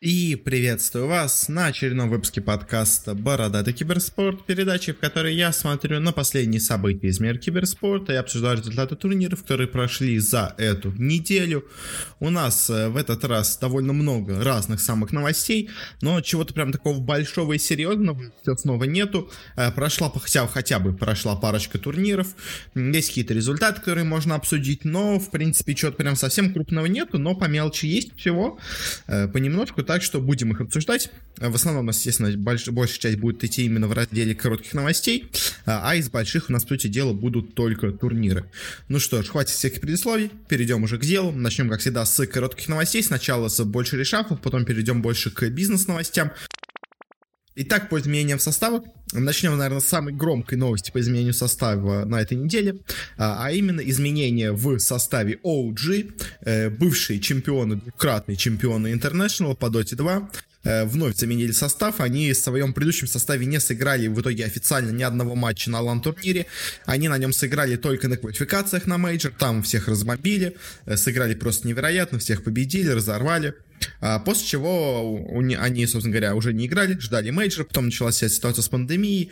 И приветствую вас на очередном выпуске подкаста «Бородатый киберспорт», передачи, в которой я смотрю на последние события из мира киберспорта и обсуждаю результаты турниров, которые прошли за эту неделю. У нас э, в этот раз довольно много разных самых новостей, но чего-то прям такого большого и серьезного снова нету. Э, прошла, хотя, хотя бы прошла парочка турниров, есть какие-то результаты, которые можно обсудить, но, в принципе, чего-то прям совсем крупного нету, но по мелочи есть всего, э, понемножку, так что будем их обсуждать. В основном естественно, больш, большая часть будет идти именно в разделе коротких новостей, а, а из больших у нас, по сути дела, будут только турниры. Ну что ж, хватит всяких предисловий, перейдем уже к делу. Начнем, как всегда, с коротких новостей. Сначала с больше решафов, потом перейдем больше к бизнес-новостям. Итак, по изменениям состава, начнем, наверное, с самой громкой новости по изменению состава на этой неделе, а, а именно изменения в составе OG, э, бывшие чемпионы, двукратные чемпионы International по Dota 2, э, вновь заменили состав. Они в своем предыдущем составе не сыграли в итоге официально ни одного матча на лан-турнире. Они на нем сыграли только на квалификациях на мейджор. Там всех размобили, э, сыграли просто невероятно, всех победили, разорвали. А, после чего они, собственно говоря, уже не играли, ждали мейджор, потом началась ситуация с пандемией,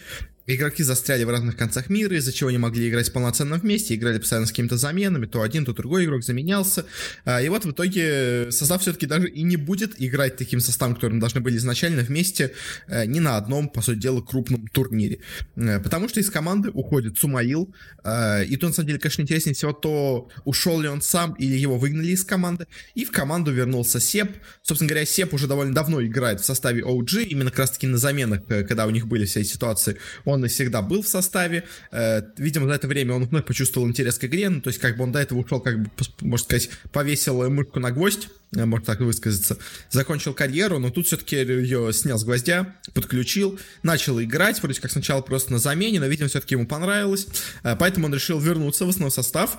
игроки застряли в разных концах мира, из-за чего не могли играть полноценно вместе, играли постоянно с какими-то заменами, то один, то другой игрок заменялся. А, и вот в итоге состав все-таки даже и не будет играть таким составом, которым должны были изначально вместе э, ни на одном, по сути дела, крупном турнире. Э, потому что из команды уходит Сумаил, э, и то, на самом деле, конечно, интереснее всего то, ушел ли он сам или его выгнали из команды, и в команду вернулся Сеп. Собственно говоря, Сеп уже довольно давно играет в составе OG, именно как раз-таки на заменах, когда у них были все эти ситуации. Он и всегда был в составе. Э, видимо, за это время он вновь почувствовал интерес к игре, ну, то есть как бы он до этого ушел, как бы, можно сказать, повесил мышку на гвоздь, Э, можно так высказаться, закончил карьеру, но тут все-таки ее снял с гвоздя, подключил, начал играть, вроде как сначала просто на замене, но, видимо, все-таки ему понравилось, э, поэтому он решил вернуться в основной состав,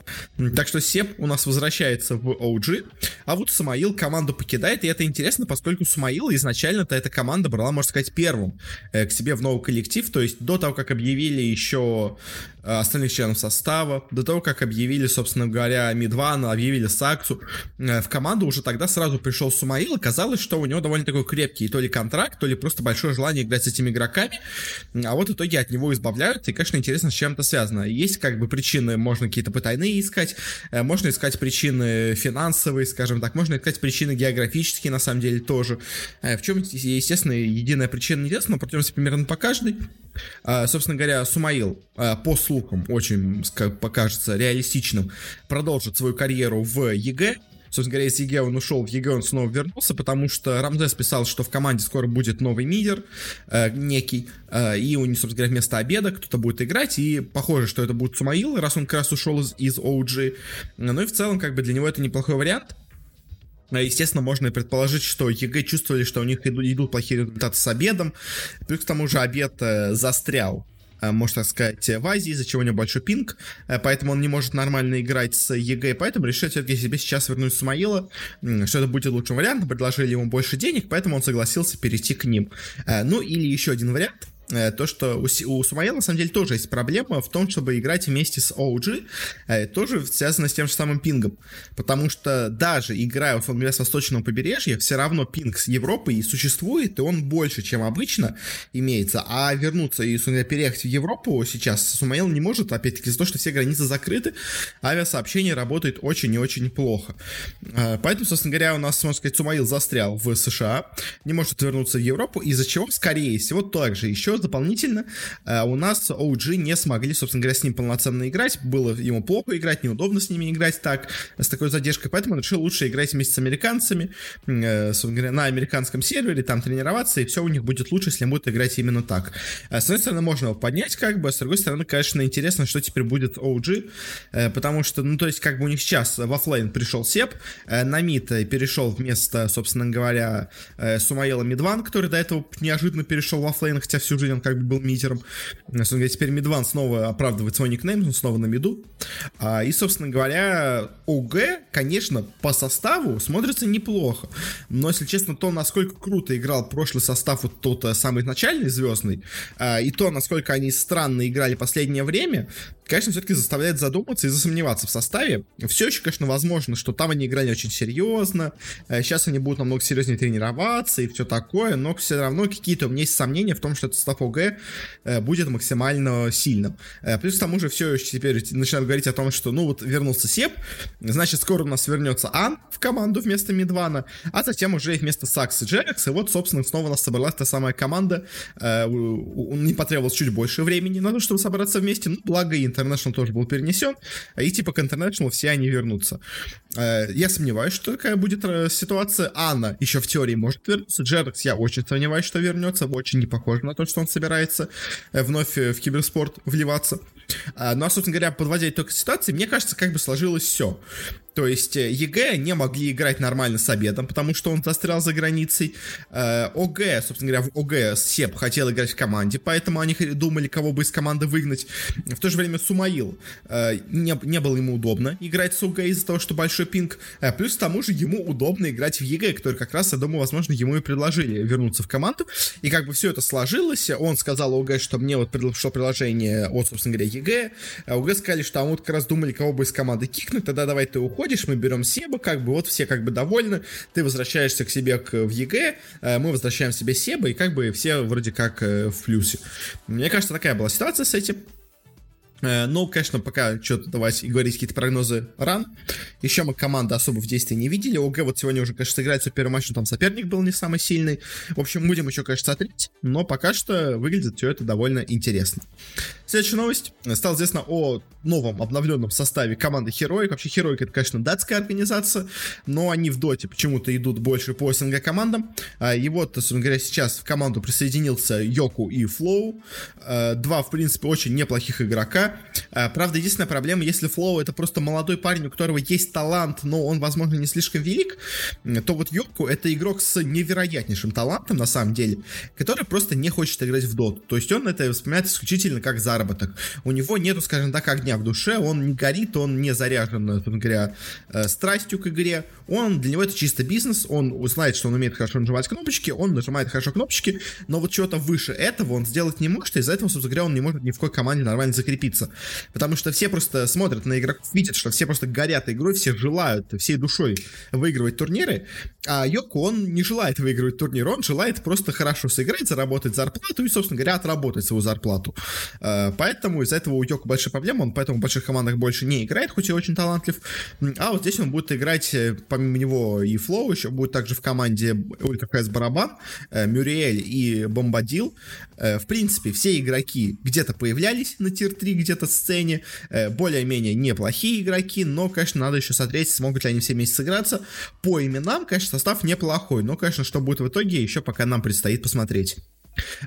так что Сеп у нас возвращается в OG, а вот Самаил команду покидает, и это интересно, поскольку Самаил изначально-то эта команда брала, можно сказать, первым э, к себе в новый коллектив, то есть до того, как объявили еще остальных членов состава, до того, как объявили, собственно говоря, Мидвана, объявили Саксу, в команду уже тогда сразу пришел Сумаил, казалось, что у него довольно такой крепкий то ли контракт, то ли просто большое желание играть с этими игроками, а вот в итоге от него избавляются, и, конечно, интересно, с чем это связано. Есть как бы причины, можно какие-то потайные искать, э, можно искать причины финансовые, скажем так, можно искать причины географические, на самом деле, тоже. Э, в чем, естественно, единая причина неизвестна, но пройдемся примерно по каждой. Собственно говоря, Сумаил, а, по слухам, очень покажется реалистичным, продолжит свою карьеру в EG, Собственно говоря, из EG он ушел, в EG он снова вернулся, потому что Рамзес писал, что в команде скоро будет новый мидер э, некий, э, и у него, собственно говоря, вместо Абеда кто-то будет играть, и похоже, что это будет Сумаил, раз он как раз ушел из, из OG. Ну и в целом, как бы для него это неплохой вариант. Э, естественно, можно и предположить, что EG чувствовали, что у них идут, идут плохие результаты с Абедом. Плюс к тому же Абед э, застрял можно так сказать, в Азии, из-за чего у него большой пинг, э, поэтому он не может нормально играть с EG, поэтому решил все-таки себе сейчас вернуть Сумаила, что это будет лучшим вариантом, предложили ему больше денег, поэтому он согласился перейти к ним. Э, ну или еще один вариант — Э, то, что у, у Сумаила на самом деле тоже есть проблема в том, чтобы играть вместе с OG, э, тоже связано с тем же самым пингом. Потому что даже играя, условно говоря, с восточного побережья, все равно пинг с Европы и существует, и он больше, чем обычно имеется. А вернуться и, условно переехать в Европу сейчас Сумаил не может, опять-таки, из-за того, что все границы закрыты, авиасообщение работает очень и очень плохо. Э, поэтому, собственно говоря, у нас, можно сказать, Сумаил застрял в США, не может вернуться в Европу, из-за чего, скорее всего, также еще дополнительно э, у нас OG не смогли, собственно говоря, с ним полноценно играть. Было ему плохо играть, неудобно с ними играть так, с такой задержкой, поэтому он решил лучше играть вместе с американцами, э, собственно говоря, на американском сервере, там тренироваться, и все у них будет лучше, если будут играть именно так. Э, с одной стороны, можно его поднять, как бы, а с другой стороны, конечно, интересно, что теперь будет OG, потому что, ну, то есть, как бы у них сейчас в оффлейн пришел Себ, на мид перешел вместо, собственно говоря, Сумаила Мидван, который до этого неожиданно перешел в оффлейн, хотя всю жизнь он как бы был мидером. Теперь Мидван снова оправдывает свой никнейм, он снова на миду. А, и, собственно говоря, OG, конечно, по составу смотрится неплохо. Но, если честно, то, насколько круто играл прошлый состав, вот тот э, самый начальный звездный, а, и то, насколько они странно играли последнее время, конечно, все-таки заставляет задуматься и засомневаться в составе. Все еще, конечно, возможно, что там они играли очень серьезно, сейчас они будут намного серьезнее тренироваться и все такое, но все равно какие-то у меня есть сомнения в том, что этот состав ОГ будет максимально сильным. Плюс к тому же все еще теперь начинают говорить о том, что, ну вот, вернулся Сеп, значит, скоро у нас вернется Ан в команду вместо Медвана, а затем уже вместо Сакс и Джерекс, и вот, собственно, снова у нас собралась та самая команда, не потребовалось чуть больше времени на то, чтобы собраться вместе, ну, благо и International тоже был перенесен, и типа к International все они вернутся. Я сомневаюсь, что такая будет э, ситуация. Анна еще в теории может вернуться, Джерекс я очень сомневаюсь, что вернется, очень не похоже на то, что он собирается э, вновь э, в киберспорт вливаться. Ну, а, собственно говоря, подводя итог ситуации, мне кажется, как бы сложилось все. То есть э, EG не могли играть нормально с Абедом, потому что он застрял за границей. Э, OG, собственно говоря, в OG Себ хотел играть в команде, поэтому они думали, кого бы из команды выгнать. В то же время Сумаил э, не, не было ему удобно играть с OG из-за того, что большой пинг. Плюс к тому же ему удобно играть в EG, который как раз, я думаю, возможно, ему и предложили вернуться в команду. И как бы все это сложилось. Он сказал OG, что мне вот пришло предложение от, собственно говоря, EG. OG сказали, что а мы вот как раз думали, кого бы из команды кикнуть, тогда давай ты уходишь уходишь, мы берем Себа, как бы вот все как бы довольны, ты возвращаешься к себе к, в EG, мы возвращаем себе Себа, и как бы все вроде как э, в плюсе. Мне кажется, такая была ситуация с этим. Э, ну, конечно, пока что-то давать и говорить какие-то прогнозы рано. Еще мы команды особо в действии не видели. OG вот сегодня уже, конечно, сыграется первый матч, но там соперник был не самый сильный. В общем, будем еще, конечно, смотреть, но пока что выглядит все это довольно интересно. Следующая новость. Стало известно о новом обновленном составе команды Heroic. Вообще, Heroic это, конечно, датская организация, но они в доте почему-то идут больше по СНГ командам. А, и вот, собственно говоря, сейчас в команду присоединился Йоку и Флоу. А, два, в принципе, очень неплохих игрока. А, правда, единственная проблема, если Флоу это просто молодой парень, у которого есть талант, но он, возможно, не слишком велик, то вот Йоку это игрок с невероятнейшим талантом, на самом деле, который просто не хочет играть в доту. То есть он это воспринимает исключительно как за заработок. У него нету, скажем так, огня в душе, он не горит, он не заряжен, говоря, э, страстью к игре. Он, для него это чисто бизнес, он знает, что он умеет хорошо нажимать кнопочки, он нажимает хорошо кнопочки, но вот чего-то выше этого он сделать не может, и из-за этого, собственно говоря, он не может ни в какой команде нормально закрепиться. Потому что все просто смотрят на игроков, видят, что все просто горят игрой, все желают всей душой выигрывать турниры, а Йоку, он не желает выигрывать турнир, он желает просто хорошо сыграть, заработать зарплату и, собственно говоря, отработать свою зарплату. Э, Поэтому из-за этого у Йока большая проблема, он поэтому в больших командах больше не играет, хоть и очень талантлив. А вот здесь он будет играть, э, помимо него и Флоу, еще будет также в команде Ультрахайс Барабан, э, Мюриэль и Бомбадил. В принципе, все игроки где-то появлялись на тир-3, где-то сцене, более-менее неплохие игроки, но, конечно, надо еще смотреть, смогут ли они все вместе сыграться. По именам, конечно, состав неплохой, но, конечно, что будет в итоге, еще пока нам предстоит посмотреть.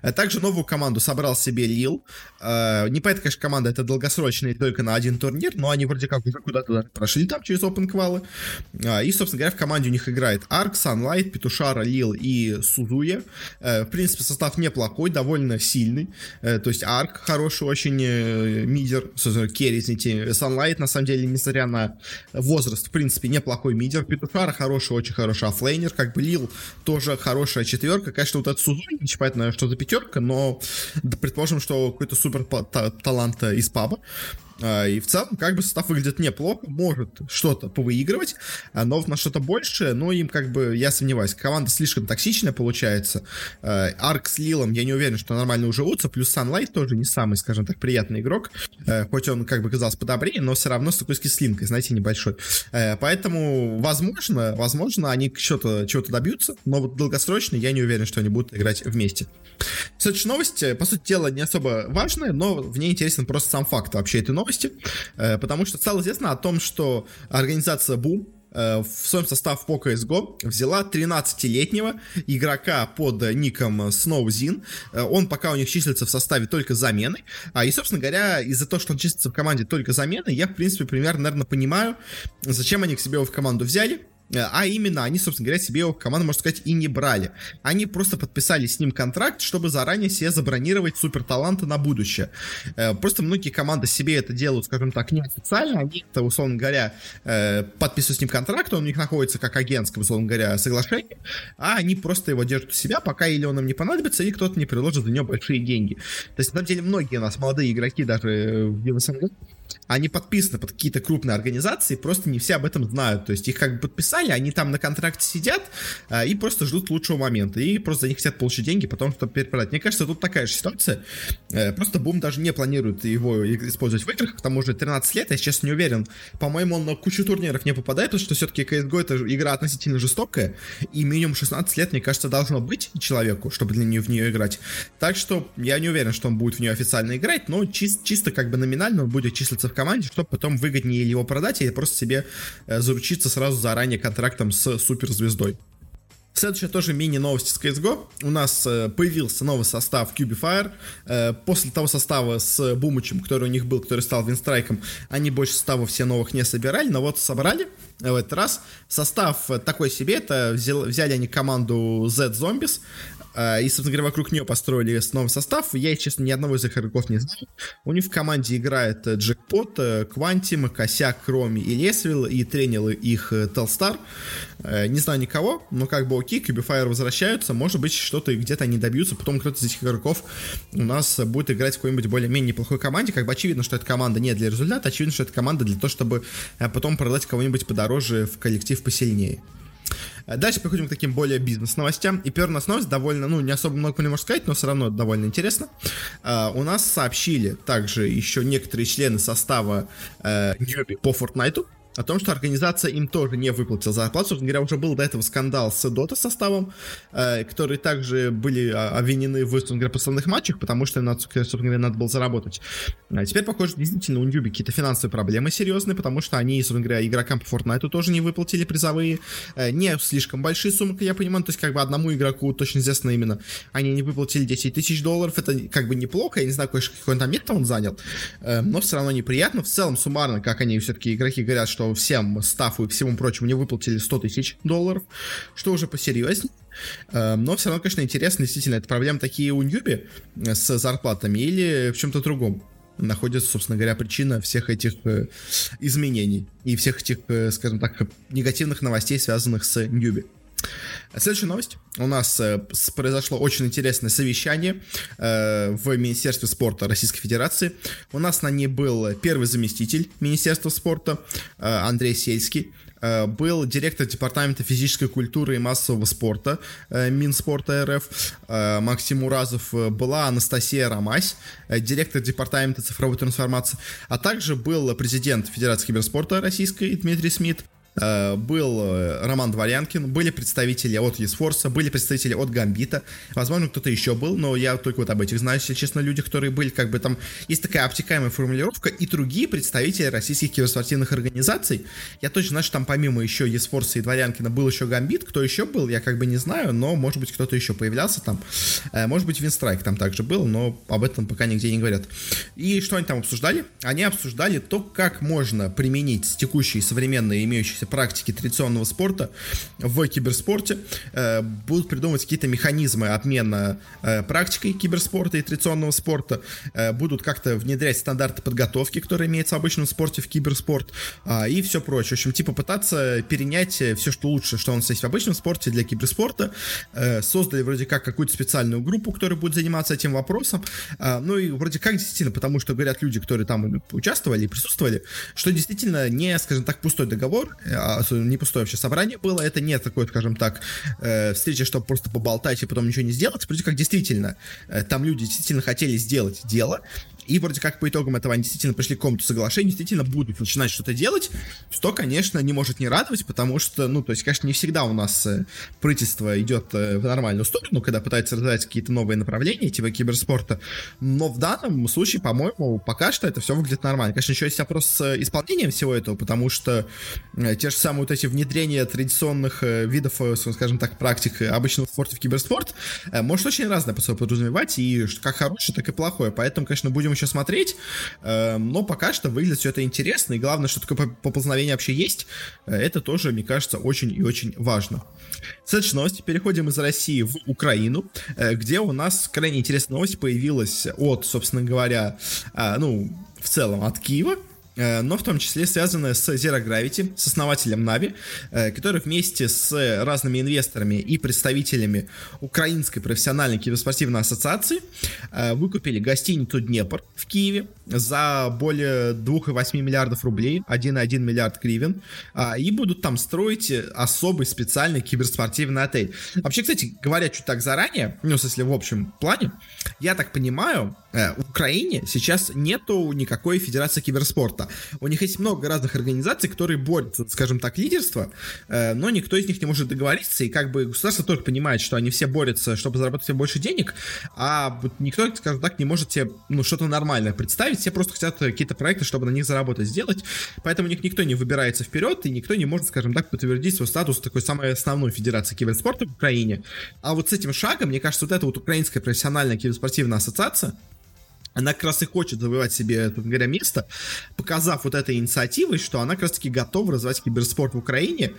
Э, также новую команду собрал себе Лил. Э, не понятно, конечно, команда это долгосрочная только на один турнир, но они вроде как уже куда-то прошли там через open квалы. Э, и, собственно говоря, в команде у них играет Арк, Sunlight, Петушара, Лил и Сузуя. В принципе, состав неплохой, довольно сильный. То есть Арк хороший очень мидер, керри, извините. Sunlight, на самом деле, несмотря на возраст, в принципе, неплохой мидер. Петушара хороший, очень хороший оффлейнер. Как бы Лил тоже хорошая четверка. Конечно, вот этот Сузуя, непонятно, что за пятерка, но предположим, что какой-то супер талант из паба. А, и в целом, как бы состав выглядит неплохо, может что-то повыигрывать, а, но на что-то большее, но им как бы, я сомневаюсь, команда слишком токсичная получается. А, Арк с Лилом, я не уверен, что нормально уживутся, плюс Sunlight тоже не самый, скажем так, приятный игрок, хоть он как бы казался подобрее, но все равно с такой скислинкой, знаете, небольшой. Поэтому, возможно, возможно, они что-то чего-то добьются, но вот долгосрочно я не уверен, что они будут играть вместе. Следующая новость, по сути дела, не особо важная, но в ней интересен просто сам факт вообще этой новости новости, э, потому что стало известно о том, что организация Boom э, в своем состав по CSGO взяла 13-летнего игрока под ником SnowZin. Э, он пока у них числится в составе только замены. А, и, собственно говоря, из-за того, что он числится в команде только замены, я, в принципе, примерно, наверное, понимаю, зачем они к себе его в команду взяли. А именно они, собственно говоря, себе его команду, можно сказать, и не брали. Они просто подписали с ним контракт, чтобы заранее себе забронировать супер таланта на будущее. Просто многие команды себе это делают, скажем так, неофициально, они это, условно говоря, подписывают с ним контракт, он у них находится как агентское, условно говоря, соглашение, а они просто его держат у себя, пока или он им не понадобится, или кто-то не предложит за него большие деньги. То есть, на самом деле, многие у нас молодые игроки даже в СНГ они подписаны под какие-то крупные организации, просто не все об этом знают. То есть их как бы подписали, они там на контракте сидят а, и просто ждут лучшего момента. И просто за них хотят получить деньги, потом что перепродать. Мне кажется, тут такая же ситуация. Э, просто Бум даже не планирует его использовать в играх, потому что 13 лет, я сейчас не уверен. По-моему, он на кучу турниров не попадает, потому что все-таки CSGO это игра относительно жестокая, и минимум 16 лет, мне кажется, должно быть человеку, чтобы для нее в нее играть. Так что я не уверен, что он будет в нее официально играть, но чис- чисто как бы номинально он будет числиться в команде, чтобы потом выгоднее его продать или просто себе э, заручиться сразу заранее контрактом с суперзвездой. Следующая тоже мини-новость с CSGO. У нас э, появился новый состав Cubifier. Э, после того состава с Бумычем, который у них был, который стал Винстрайком, они больше составов все новых не собирали, но вот собрали в этот раз. Состав такой себе, это взял, взяли они команду Z-Zombies, а, и, собственно говоря, вокруг нее построили новый состав. Я, честно, ни одного из их игроков не знаю. У них в команде играет э, Джекпот, э, Квантим, Косяк, Роми и Лесвилл, и тренил их э, Телстар. Не знаю никого, но как бы окей, Кубифайр возвращаются, может быть, что-то где-то они добьются, потом кто-то из этих игроков у нас будет играть в какой-нибудь более-менее неплохой команде, как бы очевидно, что эта команда не для результата, очевидно, что эта команда для того, чтобы потом продать кого-нибудь подороже в коллектив посильнее. Э, дальше переходим к таким более бизнес-новостям. И первая новость довольно, ну, не особо много не можно сказать, но все равно довольно интересно. Uh, у нас сообщили также еще некоторые члены состава uh, по Fortnite о том, что организация им тоже не выплатила зарплату. Собственно говоря, уже был до этого скандал с Dota составом, э, которые также были а, обвинены в, собственно говоря, подставных матчах, потому что, надо, собственно говоря, надо было заработать. А теперь, похоже, действительно у Ньюби какие-то финансовые проблемы серьезные, потому что они, собственно говоря, игрокам по Fortnite тоже не выплатили призовые. Э, не слишком большие суммы, как я понимаю, то есть как бы одному игроку точно известно именно, они не выплатили 10 тысяч долларов, это как бы неплохо, я не знаю, какой, какой он там метод он занял, э, но все равно неприятно. В целом, суммарно, как они все-таки игроки говорят, что что всем стафу и всему прочему не выплатили 100 тысяч долларов, что уже посерьезнее. Э, но все равно, конечно, интересно, действительно, это проблемы такие у Ньюби э, с зарплатами или в чем-то другом находится, собственно говоря, причина всех этих э, изменений и всех этих, скажем так, негативных новостей, связанных с Ньюби. Следующая новость. У нас э, произошло очень интересное совещание э, в Министерстве спорта Российской Федерации. У нас на ней был первый заместитель Министерства спорта э, Андрей Сельский. Был директор департамента физической культуры и массового спорта Минспорта РФ Максим Уразов, была Анастасия Ромась, директор департамента цифровой трансформации, а также был президент Федерации киберспорта Российской Дмитрий Смит, был э, Роман Дворянкин, были представители от Есфорса, были представители от Гамбита, возможно, кто-то еще был, но я только вот об этих знаю, если честно, люди, которые были, как бы там, есть такая обтекаемая формулировка, и другие представители российских киберспортивных организаций. Я точно знаю, что там помимо еще Есфорса и Дворянкина был еще Гамбит, кто еще был, я как бы не знаю, но, может быть, кто-то еще появлялся там, э, может быть, Винстрайк там также был, но об этом пока нигде не говорят. И что они там обсуждали? Они обсуждали то, как можно применить текущие современные имеющиеся имеющейся практики традиционного спорта в киберспорте. Э, будут придумывать какие-то механизмы обмена э, практикой киберспорта и традиционного спорта. Э, будут как-то внедрять стандарты подготовки, которые имеются в обычном спорте в киберспорт а, и все прочее. В общем, типа пытаться перенять все, что лучше, что у нас есть в обычном спорте для киберспорта. Создали вроде как какую-то специальную группу, которая будет заниматься этим вопросом. А, ну и вроде как действительно, потому что говорят люди, которые там участвовали и присутствовали, что действительно не, скажем так, пустой договор, не пустое вообще собрание было, это не такое, скажем так, э, встреча, чтобы просто поболтать и потом ничего не сделать, вроде как действительно, э, там люди действительно хотели сделать дело, и вроде как по итогам этого они действительно пришли к какому-то соглашению, действительно будут начинать что-то делать, что, конечно, не может не радовать, потому что, ну, то есть, конечно, не всегда у нас э, правительство идет э, в нормальную сторону, когда пытается развивать какие-то новые направления, типа киберспорта, но в данном случае, по-моему, пока что это все выглядит нормально. Конечно, еще есть вопрос с исполнением всего этого, потому что э, те же самые вот эти внедрения традиционных видов, скажем так, практик обычного спорта в киберспорт может очень разное по собой подразумевать, и как хорошее, так и плохое, поэтому, конечно, будем еще смотреть, э, но пока что выглядит все это интересно, и главное, что такое поползновение вообще есть, э, это тоже, мне кажется, очень и очень важно. Следующая новость. Переходим из России в Украину, э, где у нас крайне интересная новость появилась от, собственно говоря, э, ну, в целом от Киева, но в том числе связанная с Zero Gravity, с основателем Navi, э, который вместе с разными инвесторами и представителями Украинской профессиональной киберспортивной ассоциации э, выкупили гостиницу Днепр в Киеве за более 2,8 миллиардов рублей, 1,1 миллиард гривен, и будут там строить особый специальный киберспортивный отель. Вообще, кстати, говоря чуть так заранее, ну, смысле, в общем плане, я так понимаю, в Украине сейчас нету никакой федерации киберспорта спорта. У них есть много разных организаций, которые борются, скажем так, лидерство, э, но никто из них не может договориться, и как бы государство тоже понимает, что они все борются, чтобы заработать себе больше денег, а никто, скажем так, не может себе ну, что-то нормальное представить, все просто хотят какие-то проекты, чтобы на них заработать, сделать, поэтому у них никто не выбирается вперед, и никто не может, скажем так, подтвердить свой статус такой самой основной федерации киберспорта в Украине. А вот с этим шагом, мне кажется, вот эта вот украинская профессиональная киберспортивная ассоциация, она как раз и хочет завоевать себе, говоря, место, показав вот этой инициативой, что она как раз таки готова развивать киберспорт в Украине,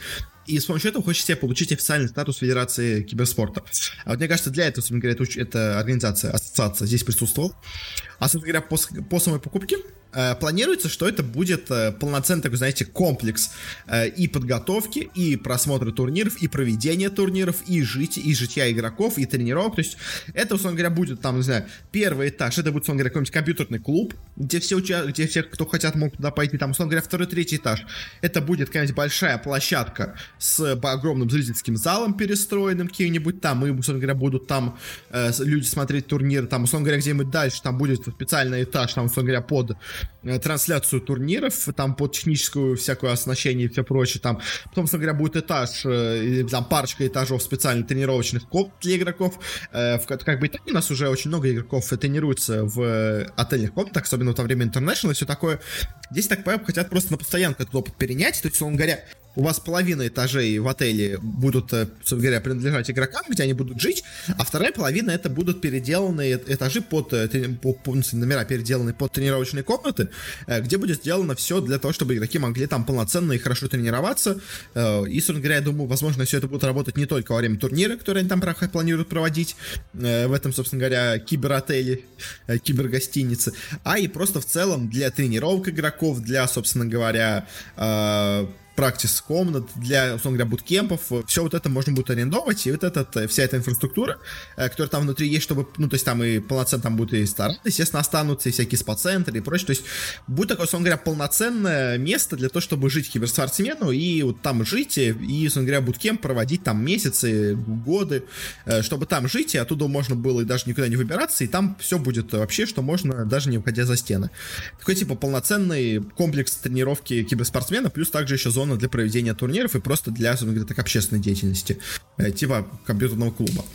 и с помощью этого хочет себе получить официальный статус Федерации киберспорта. А вот мне кажется, для этого, собственно говоря, эта организация, ассоциация здесь присутствовала. А, собственно говоря, по, по самой покупке Э, планируется, что это будет э, полноценный такой, знаете, комплекс э, и подготовки, и просмотра турниров, и проведения турниров, и жить, и житья игроков, и тренировок. То есть это, условно говоря, будет там, не знаю, первый этаж, это будет, условно говоря, какой-нибудь компьютерный клуб, где все, где все, кто хотят, могут туда пойти. Там, условно говоря, второй, третий этаж. Это будет какая-нибудь большая площадка с огромным зрительским залом перестроенным каким-нибудь там, и, условно говоря, будут там э, люди смотреть турниры, там, условно говоря, где-нибудь дальше, там будет специальный этаж, там, условно говоря, под Э, трансляцию турниров, там под техническую всякое оснащение и все прочее, там, потом, собственно говоря, будет этаж, э, там парочка этажов специальных тренировочных комнат для игроков, э, в, как бы и так у нас уже очень много игроков тренируются в отельных комнатах, особенно во время International и все такое. Здесь, так понимаю, хотят просто на постоянку этот опыт перенять, то есть, он говоря, у вас половина этажей в отеле будут, э, собственно говоря, принадлежать игрокам, где они будут жить, а вторая половина это будут переделанные этажи под, э, по, по, номера переделанные под тренировочные комнаты, э, где будет сделано все для того, чтобы игроки могли там полноценно и хорошо тренироваться. И, собственно говоря, я думаю, возможно, все это будет работать не только во время турнира, которые они там планируют проводить, в этом, собственно говоря, киберотеле, кибергостинице, а и просто в целом для тренировок игроков, для, собственно говоря, практис комнат, для, условно говоря, буткемпов, все вот это можно будет арендовать, и вот эта, вся эта инфраструктура, э, которая там внутри есть, чтобы, ну, то есть там и полноценно там будут и старты, естественно, останутся, и всякие спа-центры и прочее, то есть будет такое, условно говоря, полноценное место для того, чтобы жить киберспортсмену, и вот там жить, и, условно говоря, буткемп проводить там месяцы, годы, э, чтобы там жить, и оттуда можно было и даже никуда не выбираться, и там все будет вообще, что можно, даже не выходя за стены. Такой, типа, полноценный комплекс тренировки киберспортсмена, плюс также еще зона зона для проведения турниров и просто для, собственно говоря, так, общественной деятельности, э, типа компьютерного клуба.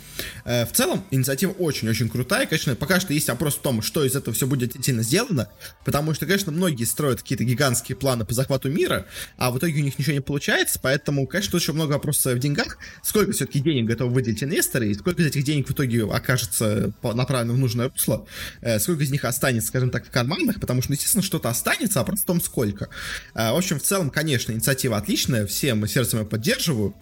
Э, в целом, инициатива очень-очень крутая. Конечно, пока что есть вопрос в том, что из этого все будет действительно сделано, потому что, конечно, многие строят какие-то гигантские планы по захвату мира, а в итоге у них ничего не получается, поэтому, конечно, еще много вопросов в деньгах. Сколько все-таки денег готовы выделить инвесторы, и сколько из этих денег в итоге окажется направлено в нужное русло, э, сколько из них останется, скажем так, в карманах, потому что, естественно, что-то останется, а просто в том, сколько. В общем, в целом, конечно, инициатива инициатива отличная, всем сердцем я поддерживаю,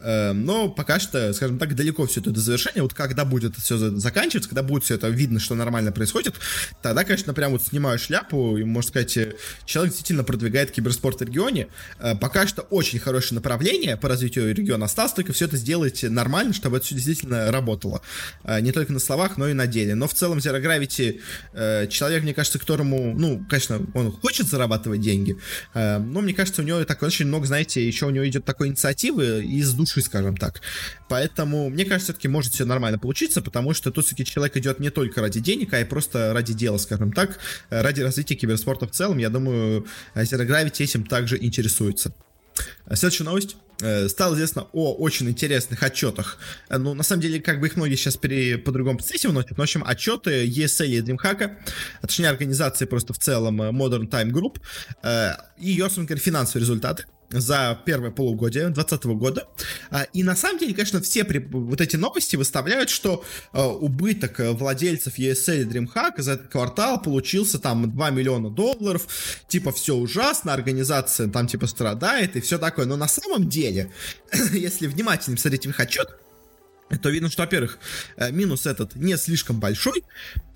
э, но пока что, скажем так, далеко все это до завершения. Вот когда будет все заканчиваться, когда будет все это видно, что нормально происходит, тогда, конечно, прям вот снимаю шляпу, и, можно сказать, человек действительно продвигает киберспорт в регионе. Э, пока что очень хорошее направление по развитию региона. Осталось только все это сделать нормально, чтобы это все действительно работало. Э, не только на словах, но и на деле. Но в целом Zero Gravity человек, мне кажется, которому, ну, конечно, он хочет зарабатывать деньги, но мне кажется, у него такой очень очень много, знаете, еще у него идет такой инициативы из души, скажем так. Поэтому, мне кажется, все-таки может все нормально получиться, потому что тут все-таки человек идет не только ради денег, а и просто ради дела, скажем так, ради развития киберспорта в целом. Я думаю, Zero Gravity этим также интересуется. Следующая новость. Э, стало известно о очень интересных отчетах. Э, ну, на самом деле, как бы их многие сейчас пере... по-другому выносят. Но, в общем, отчеты ESL и DreamHack, а точнее, организации просто в целом э, Modern Time Group, и ее, финансовые результаты за первое полугодие 2020 года. А, и на самом деле, конечно, все вот эти новости выставляют, что а, убыток владельцев ESL и DreamHack за этот квартал получился там 2 миллиона долларов. Типа все ужасно, организация там типа страдает и все такое. Но на самом деле, если внимательно смотреть в их отчет, то видно, что, во-первых, э, минус этот не слишком большой,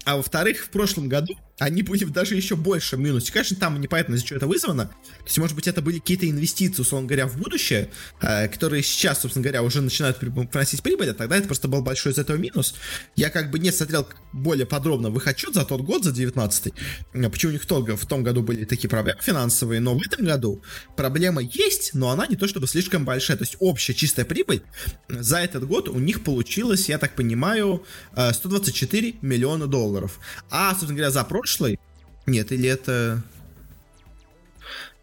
а во-вторых, в прошлом году они были в даже еще больше минусе. Конечно, там непонятно, из-за чего это вызвано. То есть, может быть, это были какие-то инвестиции, условно говоря, в будущее, э, которые сейчас, собственно говоря, уже начинают приносить прибыль, а тогда это просто был большой из этого минус. Я как бы не смотрел более подробно в их за тот год, за 19 э, почему у них в, в том году были такие проблемы финансовые, но в этом году проблема есть, но она не то чтобы слишком большая. То есть, общая чистая прибыль за этот год у них получилась, я так понимаю, 124 э, миллиона долларов. А, собственно говоря, за прошлый? Нет, или это...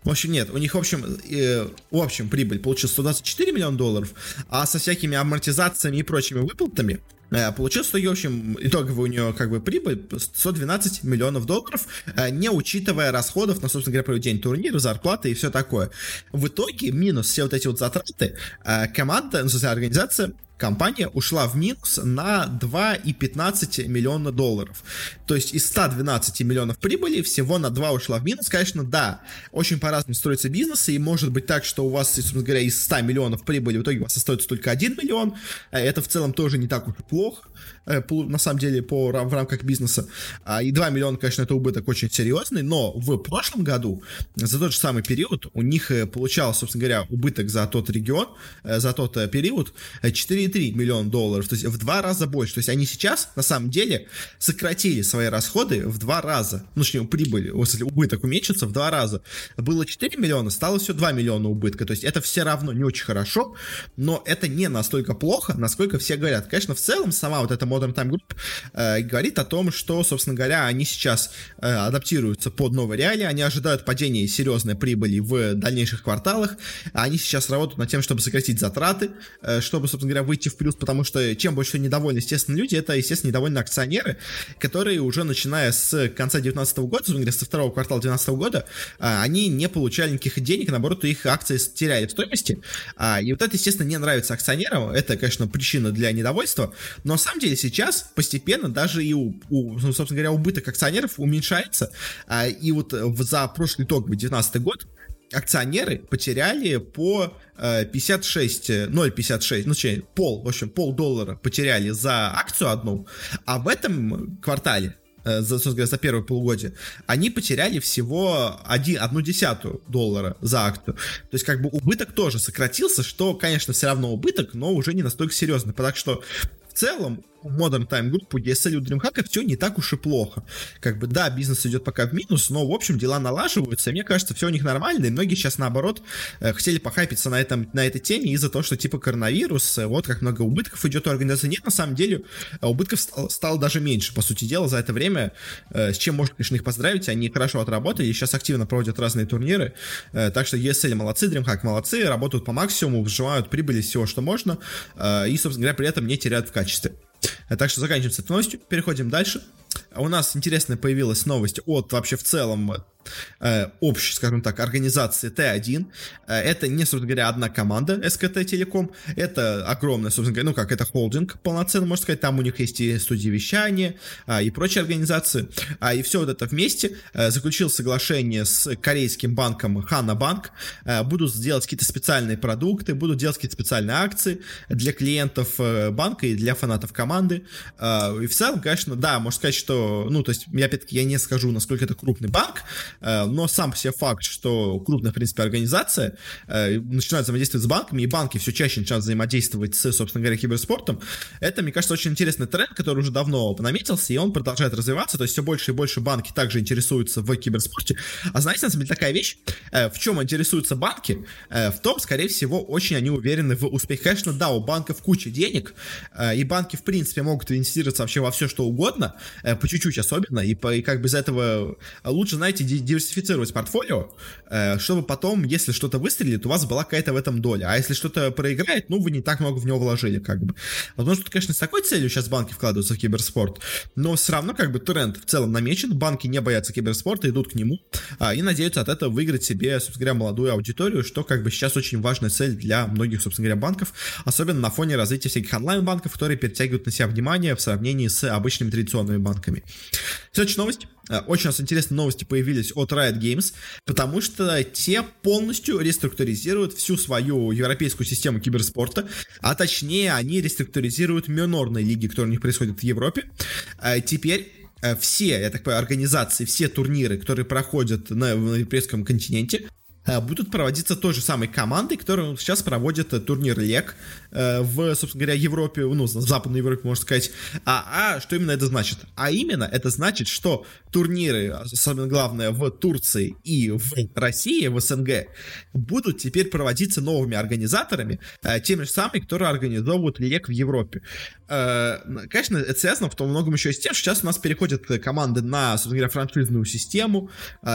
В общем, нет, у них, в общем, э, в общем, прибыль получилась 124 миллиона долларов, а со всякими амортизациями и прочими выплатами э, получилось, что, в общем, итоговая у нее, как бы, прибыль 112 миллионов долларов, э, не учитывая расходов на, собственно говоря, проведение турнира, зарплаты и все такое. В итоге, минус все вот эти вот затраты, э, команда, ну, смысле, организация компания ушла в минус на 2,15 миллиона долларов. То есть из 112 миллионов прибыли всего на 2 ушла в минус. Конечно, да, очень по-разному строятся бизнесы, и может быть так, что у вас, собственно говоря, из 100 миллионов прибыли в итоге у вас остается только 1 миллион. Э, это в целом тоже не так уж и плохо, на самом деле, по, в рамках бизнеса. А, и 2 миллиона, конечно, это убыток очень серьезный, но в прошлом году за тот же самый период у них э, получалось, собственно говоря, убыток за тот регион, за тот период 4 4,3 миллиона долларов, то есть в два раза больше. То есть они сейчас, на самом деле, сократили свои расходы в два раза. Ну, точнее, прибыль, убыток уменьшится в два раза. Было 4 миллиона, стало все 2 миллиона убытка. То есть это все равно не очень хорошо, но это не настолько плохо, насколько все говорят. Конечно, в целом сама вот эта Modern Time Group э, говорит о том, что, собственно говоря, они сейчас э, адаптируются под новые реалии, они ожидают падения серьезной прибыли в дальнейших кварталах, они сейчас работают над тем, чтобы сократить затраты, э, чтобы, собственно говоря, выйти в плюс, потому что чем больше недовольны, естественно, люди, это, естественно, недовольны акционеры, которые уже начиная с конца 2019 года, говоря, со второго квартала 2019 года, а, они не получали никаких денег, наоборот, их акции теряли в стоимости. А, и вот это, естественно, не нравится акционерам, это, конечно, причина для недовольства, но на самом деле сейчас постепенно даже и, у, у собственно говоря, убыток акционеров уменьшается, а, и вот за прошлый итог 2019 год акционеры потеряли по 56, э, 0,56, ну, точнее, пол, в общем, пол доллара потеряли за акцию одну, а в этом квартале э, за, говоря, за первое полугодие, они потеряли всего один, одну десятую доллара за акцию. То есть, как бы, убыток тоже сократился, что, конечно, все равно убыток, но уже не настолько серьезный. Так что, в целом, Modern Time Group, у DSL у DreamHack все не так уж и плохо. Как бы, да, бизнес идет пока в минус, но, в общем, дела налаживаются, и мне кажется, все у них нормально, и многие сейчас, наоборот, э, хотели похайпиться на, этом, на этой теме из-за того, что, типа, коронавирус, э, вот как много убытков идет у организации. Нет, на самом деле, э, убытков стало даже меньше, по сути дела, за это время, с чем можно, конечно, их поздравить, они хорошо отработали, сейчас активно проводят разные турниры, так что ESL молодцы, DreamHack молодцы, работают по максимуму, выживают прибыли всего, что можно, и, собственно говоря, при этом не теряют в качестве. Так что заканчиваем с этой новостью, переходим дальше. У нас интересная появилась новость от вообще в целом э, общей, скажем так, организации Т1. Э, это не, собственно говоря, одна команда СКТ Телеком, это огромная, собственно говоря, ну как, это холдинг полноценный, можно сказать, там у них есть и студии вещания, э, и прочие организации, э, и все вот это вместе э, заключил соглашение с корейским банком Хана Банк, будут делать какие-то специальные продукты, будут делать какие-то специальные акции для клиентов банка и для фанатов команды, и в целом, конечно, да, можно сказать, что, ну, то есть, я опять-таки, я не скажу, насколько это крупный банк, но сам себе факт, что крупная, в принципе, организация э, начинает взаимодействовать с банками, и банки все чаще начинают взаимодействовать с, собственно говоря, киберспортом, это, мне кажется, очень интересный тренд, который уже давно наметился, и он продолжает развиваться, то есть все больше и больше банки также интересуются в киберспорте. А знаете, на самом деле, такая вещь, э, в чем интересуются банки, в том, скорее всего, очень они уверены в успехе. Конечно, да, у банков куча денег, и банки, в принципе, могут инвестироваться вообще во все, что угодно, по чуть-чуть особенно, и, по, и как бы из этого лучше, знаете, диверсифицировать портфолио, э, чтобы потом, если что-то выстрелит, у вас была какая-то в этом доля. А если что-то проиграет, ну, вы не так много в него вложили, как бы. Потому что, конечно, с такой целью сейчас банки вкладываются в киберспорт, но все равно, как бы, тренд в целом намечен, банки не боятся киберспорта, идут к нему, а, и надеются от этого выиграть себе, собственно говоря, молодую аудиторию, что, как бы, сейчас очень важная цель для многих, собственно говоря, банков, особенно на фоне развития всяких онлайн-банков, которые перетягивают на себя внимание в сравнении с обычными традиционными банками. Следующая новость. Э, очень у нас интересные новости появились от Riot Games, потому что те полностью реструктуризируют всю свою европейскую систему киберспорта, а точнее они реструктуризируют минорные лиги, которые у них происходят в Европе. Э, теперь э, все, я так понимаю, организации, все турниры, которые проходят на, на европейском континенте, будут проводиться той же самой командой, которая сейчас проводит турнир ЛЕК, Э, в, собственно говоря, Европе, ну, в Западной Европе, можно сказать. А, а что именно это значит? А именно это значит, что турниры, самое главное, в Турции и в России, в СНГ, будут теперь проводиться новыми организаторами, э, теми же самыми, которые организовывают лек в Европе. Э, конечно, это связано в том многом еще и с тем, что сейчас у нас переходят команды на, собственно говоря, франшизную систему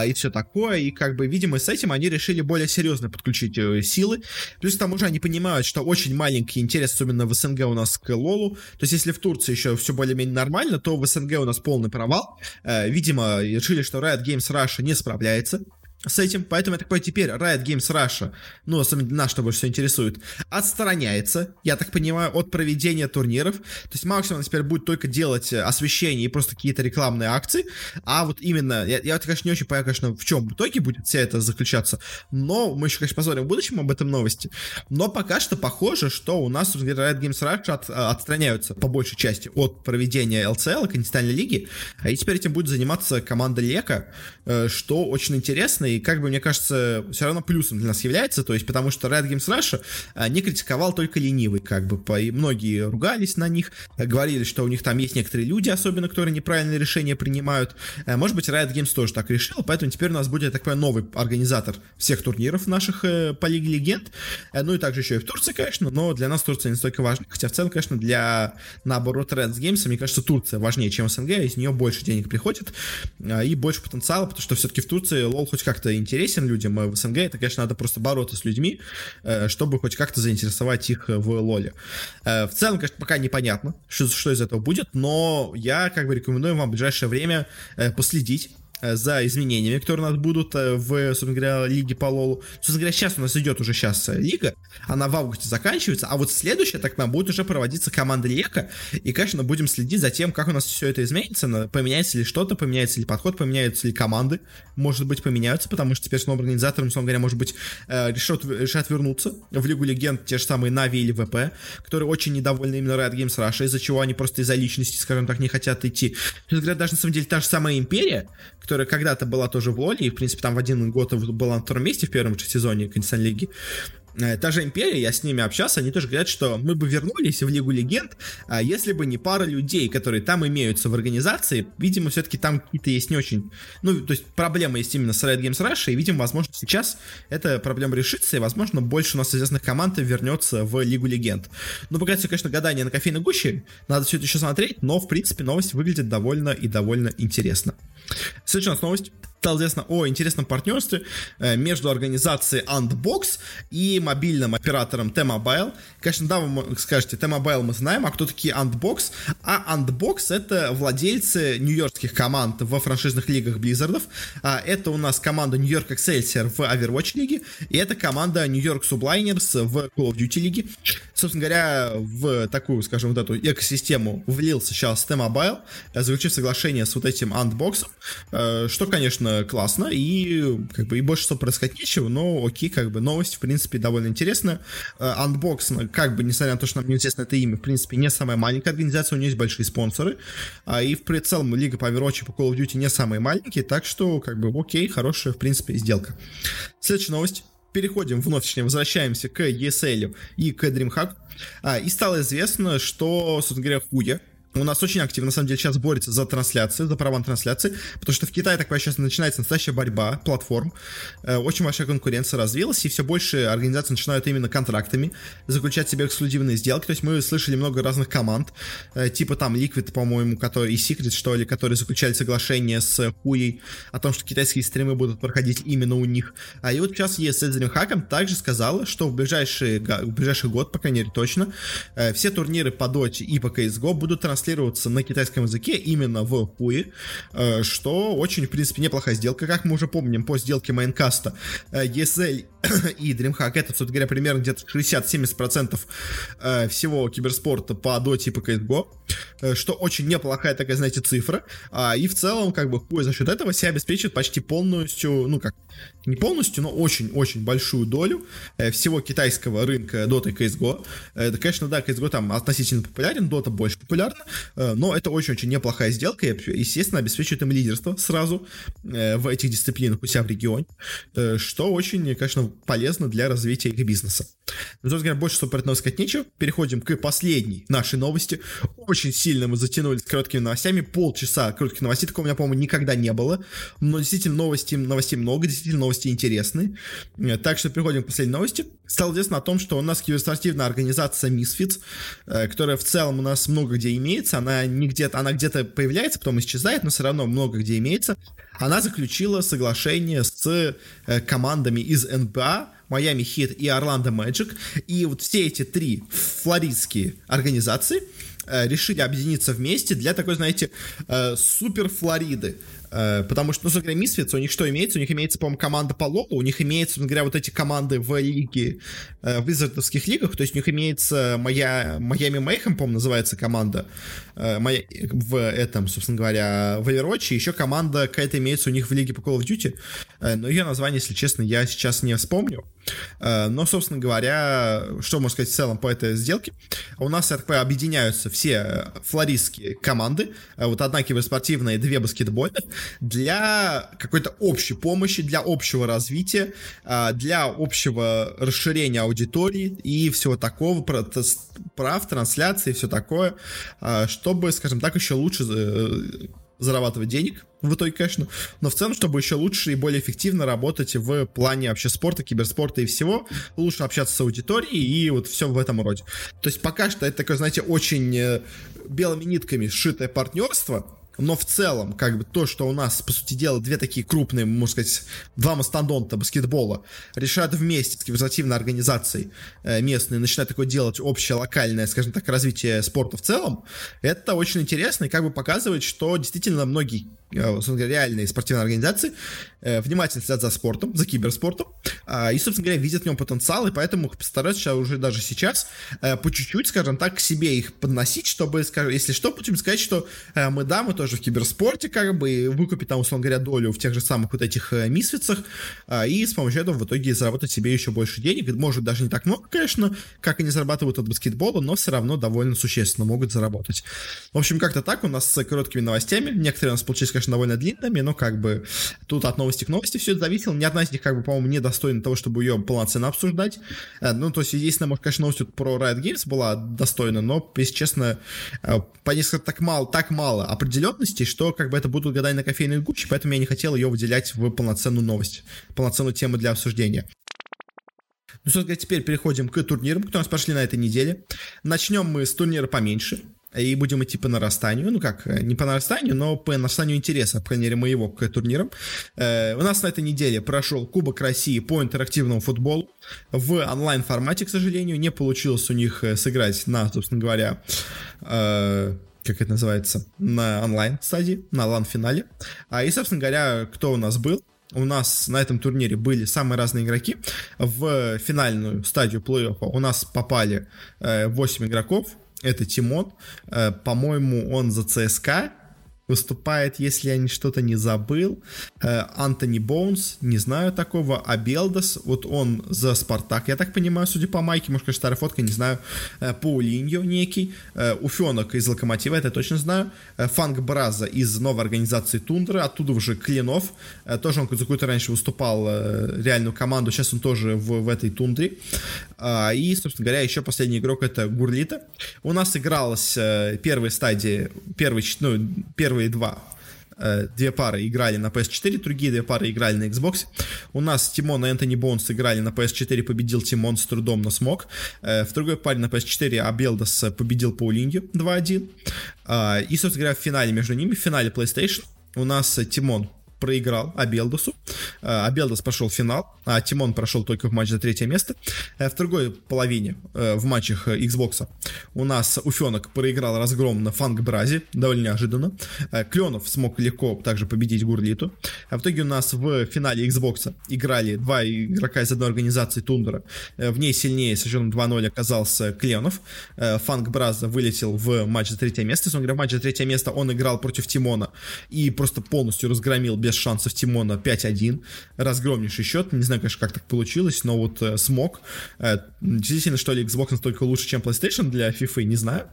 и все такое, и как бы, видимо, с этим они решили более серьезно подключить силы. Плюс к тому же они понимают, что очень маленький интерес, особенно в СНГ у нас к Лолу. То есть, если в Турции еще все более-менее нормально, то в СНГ у нас полный провал. Э, видимо, решили, что Riot Games Russia не справляется с этим, поэтому я так понимаю, теперь Riot Games Russia, ну, особенно нас, что больше всего интересует, отстраняется, я так понимаю, от проведения турниров, то есть максимум она теперь будет только делать э, освещение и просто какие-то рекламные акции, а вот именно, я, я конечно, не очень понимаю, конечно, в чем в итоге будет вся это заключаться, но мы еще, конечно, посмотрим в будущем об этом новости, но пока что похоже, что у нас Riot Games Russia от, э, отстраняются по большей части от проведения LCL, континентальной лиги, и теперь этим будет заниматься команда Лека, э, что очень интересно, и как бы, мне кажется, все равно плюсом для нас является, то есть потому что Red Games Russia а, не критиковал только ленивый, как бы, и многие ругались на них, говорили, что у них там есть некоторые люди, особенно, которые неправильные решения принимают. А, может быть, Riot Games тоже так решил, поэтому теперь у нас будет, я так понимаю, новый организатор всех турниров наших э, по Лиге Легенд, ну и также еще и в Турции, конечно, но для нас Турция не столько важна, хотя в целом, конечно, для, наоборот, Red Games, мне кажется, Турция важнее, чем СНГ, из нее больше денег приходит и больше потенциала, потому что все-таки в Турции лол хоть как-то интересен людям в СНГ, это, конечно, надо просто бороться с людьми, э, чтобы хоть как-то заинтересовать их в лоле. Э, в целом, конечно, пока непонятно, что, что из этого будет, но я как бы рекомендую вам в ближайшее время э, последить Э, за изменениями, которые у нас будут э, в, собственно говоря, лиге по лолу. Собственно говоря, сейчас у нас идет уже сейчас э, лига, она в августе заканчивается, а вот следующая, так нам будет уже проводиться команда Лека, и, конечно, будем следить за тем, как у нас все это изменится, поменяется ли что-то, поменяется ли подход, поменяются ли команды, может быть, поменяются, потому что теперь с новым организатором, условно говоря, может быть, решат, решат вернуться в Лигу Легенд те же самые Нави или ВП, которые очень недовольны именно Riot Games Russia, из-за чего они просто из-за личности, скажем так, не хотят идти. Говоря, даже на самом деле та же самая Империя, которая когда-то была тоже в Лоле, и, в принципе, там в один год была на втором месте в первом же сезоне Конституционной лиги. Э, та же Империя, я с ними общался, они тоже говорят, что мы бы вернулись в Лигу Легенд, а если бы не пара людей, которые там имеются в организации, видимо, все-таки там какие-то есть не очень, ну, то есть проблемы есть именно с Riot Games Russia, и, видимо, возможно, сейчас эта проблема решится, и, возможно, больше у нас известных команд вернется в Лигу Легенд. Ну, пока все, конечно, гадание на кофейной гуще, надо все это еще смотреть, но, в принципе, новость выглядит довольно и довольно интересно. Следующая у нас новость стало известно о интересном партнерстве э, между организацией Antbox и мобильным оператором T-Mobile. Конечно, да, вы скажете, T-Mobile мы знаем, а кто такие Antbox? А Antbox — это владельцы нью-йоркских команд во франшизных лигах Blizzardов. А, это у нас команда York Excelsior в Overwatch лиге, и это команда York Subliners в Call of Duty лиге. Собственно говоря, в такую, скажем, вот эту экосистему влился сейчас T-Mobile, заключив соглашение с вот этим Antbox, э, что, конечно, классно, и как бы и больше что происходить нечего, но окей, как бы новость, в принципе, довольно интересная. Unbox, э, как бы, несмотря на то, что нам неизвестно это имя, в принципе, не самая маленькая организация, у нее есть большие спонсоры, а и в целом Лига по Overwatch по Call of Duty не самые маленькие, так что, как бы, окей, хорошая, в принципе, сделка. Следующая новость переходим вновь, точнее, возвращаемся к ESL и к DreamHack. А, и стало известно, что, собственно говоря, Хуя, у нас очень активно, на самом деле, сейчас борется за трансляции, за права на трансляции, потому что в Китае такая сейчас начинается настоящая борьба платформ, э, очень большая конкуренция развилась, и все больше организаций начинают именно контрактами заключать себе эксклюзивные сделки, то есть мы слышали много разных команд, э, типа там Liquid, по-моему, который и Secret, что ли, которые заключали соглашение с Хуей о том, что китайские стримы будут проходить именно у них. А и вот сейчас ESL Dreamhack также сказала, что в ближайший, в ближайший год, по крайней мере, точно, э, все турниры по Dota и по CSGO будут транслироваться транслироваться на китайском языке именно в Хуи, э, что очень, в принципе, неплохая сделка. Как мы уже помним, по сделке Майнкаста ESL и DreamHack это, собственно говоря, примерно где-то 60-70% э, всего киберспорта по Dota и по CSGO, э, что очень неплохая такая, знаете, цифра. А, и в целом, как бы, Хуи за счет этого себя обеспечивает почти полностью, ну как, не полностью, но очень-очень большую долю всего китайского рынка Dota и CSGO. Это, конечно, да, CSGO там относительно популярен, Dota больше популярна, Э, но это очень-очень неплохая сделка, и, естественно, обеспечивает им лидерство сразу э, в этих дисциплинах у себя в регионе, э, что очень, конечно, полезно для развития их бизнеса. Но, собственно говоря, больше, что про это сказать нечего. Переходим к последней нашей новости. Очень сильно мы затянулись с короткими новостями. Полчаса коротких новостей, такого у меня, по-моему, никогда не было. Но действительно новостей, новостей много, действительно новости интересные. Так что переходим к последней новости. Стало известно о том, что у нас киберспортивная организация Misfits, которая в целом у нас много где имеет, имеется, она не где-то, она где-то появляется, потом исчезает, но все равно много где имеется. Она заключила соглашение с э, командами из НБА, Miami Heat и Orlando Magic, и вот все эти три флоридские организации э, решили объединиться вместе для такой, знаете, э, супер Флориды. Э, потому что, ну, собственно говоря, Misfits, у них что имеется? У них имеется, по-моему, команда по лолу, у них имеется, собственно говоря, вот эти команды в лиге, э, в визардовских лигах, то есть у них имеется моя, Майами Мейхем, по-моему, называется команда, э, моя, в этом, собственно говоря, в Overwatch, еще команда какая-то имеется у них в лиге по Call of Duty, но ее название, если честно, я сейчас не вспомню. Но, собственно говоря, что можно сказать в целом по этой сделке? У нас, понимаю, объединяются все флористские команды, вот одна киберспортивная и две баскетбольных, для какой-то общей помощи, для общего развития, а, для общего расширения аудитории и всего такого, прав, трансляции и все такое, а, чтобы, скажем так, еще лучше э, зарабатывать денег в итоге, конечно, но в целом, чтобы еще лучше и более эффективно работать в плане вообще спорта, киберспорта и всего, лучше общаться с аудиторией и вот все в этом роде. То есть пока что это такое, знаете, очень э, белыми нитками сшитое партнерство, но в целом, как бы то, что у нас, по сути дела, две такие крупные, можно сказать, два мастодонта баскетбола решают вместе с консервативной организацией э, местной, начинают такое делать общее локальное, скажем так, развитие спорта в целом, это очень интересно и как бы показывает, что действительно многие Э, реальные спортивные организации э, внимательно следят за спортом, за киберспортом, а, и, собственно говоря, видят в нем потенциал, и поэтому постараются уже даже сейчас э, по чуть-чуть, скажем так, к себе их подносить, чтобы, скажем, если что, будем сказать, что мы, да, мы тоже в киберспорте, как бы, и выкупить там, условно говоря, долю в тех же самых вот этих мисфицах, а, и с помощью этого в итоге заработать себе еще больше денег, может, даже не так много, конечно, как они зарабатывают от баскетбола, но все равно довольно существенно могут заработать. В общем, как-то так у нас с короткими новостями, некоторые у нас получились, конечно, довольно длинными, но как бы тут от новости к новости все это зависело. Ни одна из них, как бы, по-моему, не достойна того, чтобы ее полноценно обсуждать. Э, ну, то есть, единственное, может, конечно, новость про Riot Games была достойна, но, если честно, э, по несколько так мало, так мало определенности, что как бы это будут гадания на кофейной гуще, поэтому я не хотел ее выделять в полноценную новость, полноценную тему для обсуждения. Ну, собственно, теперь переходим к турнирам, которые у нас прошли на этой неделе. Начнем мы с турнира поменьше и будем идти по нарастанию, ну как, э, не по нарастанию, но по нарастанию интереса, по крайней мере, моего к турнирам. Э, у нас на этой неделе прошел Кубок России по интерактивному футболу в онлайн-формате, к сожалению, не получилось у них э, сыграть на, собственно говоря, э, как это называется, на онлайн-стадии, на лан-финале. А, и, собственно говоря, кто у нас был? у нас на этом турнире были самые разные игроки. В финальную стадию плей-оффа у нас попали 8 игроков это Тимон. Э, по-моему, он за ЦСКА выступает, если я что-то не забыл, э, Антони Боунс, не знаю такого, а Белдас, вот он за Спартак, я так понимаю, судя по майке, может, конечно, старая фотка, не знаю, э, Паулиньо некий, э, Уфенок из Локомотива, это я точно знаю, Фанк Браза из новой организации Тундра, оттуда уже Клинов, тоже он за какую-то раньше выступал реальную команду, сейчас он тоже в, в этой Тундре, а, и, собственно говоря, еще последний игрок это Гурлита. У нас игралась первая стадия, первый, ну, первые два э, две пары играли на PS4, другие две пары играли на Xbox. У нас Тимон и Энтони Бонс играли на PS4, победил Тимон с трудом, но смог. Э, в другой паре на PS4 Абелдас победил Паулинью 2-1. Э, и, собственно говоря, в финале между ними, в финале PlayStation, у нас Тимон проиграл Абелдусу. Э, Абелдус прошел финал, а Тимон прошел только в матч за третье место. Э, в другой половине, э, в матчах Xbox, у нас Уфенок проиграл разгром на Фанк Бразе, довольно неожиданно. Кленов смог легко также победить Гурлиту. А в итоге у нас в финале Xbox играли два игрока из одной организации Тундра. В ней сильнее с счетом 2-0 оказался Кленов. Фанк Браза вылетел в матч за третье место. Если он говоря, в матч за третье место он играл против Тимона и просто полностью разгромил без без шансов Тимона 5-1. Разгромнейший счет. Не знаю, конечно, как так получилось, но вот э, смог. Э, действительно, что ли, Xbox настолько лучше, чем PlayStation для FIFA, не знаю.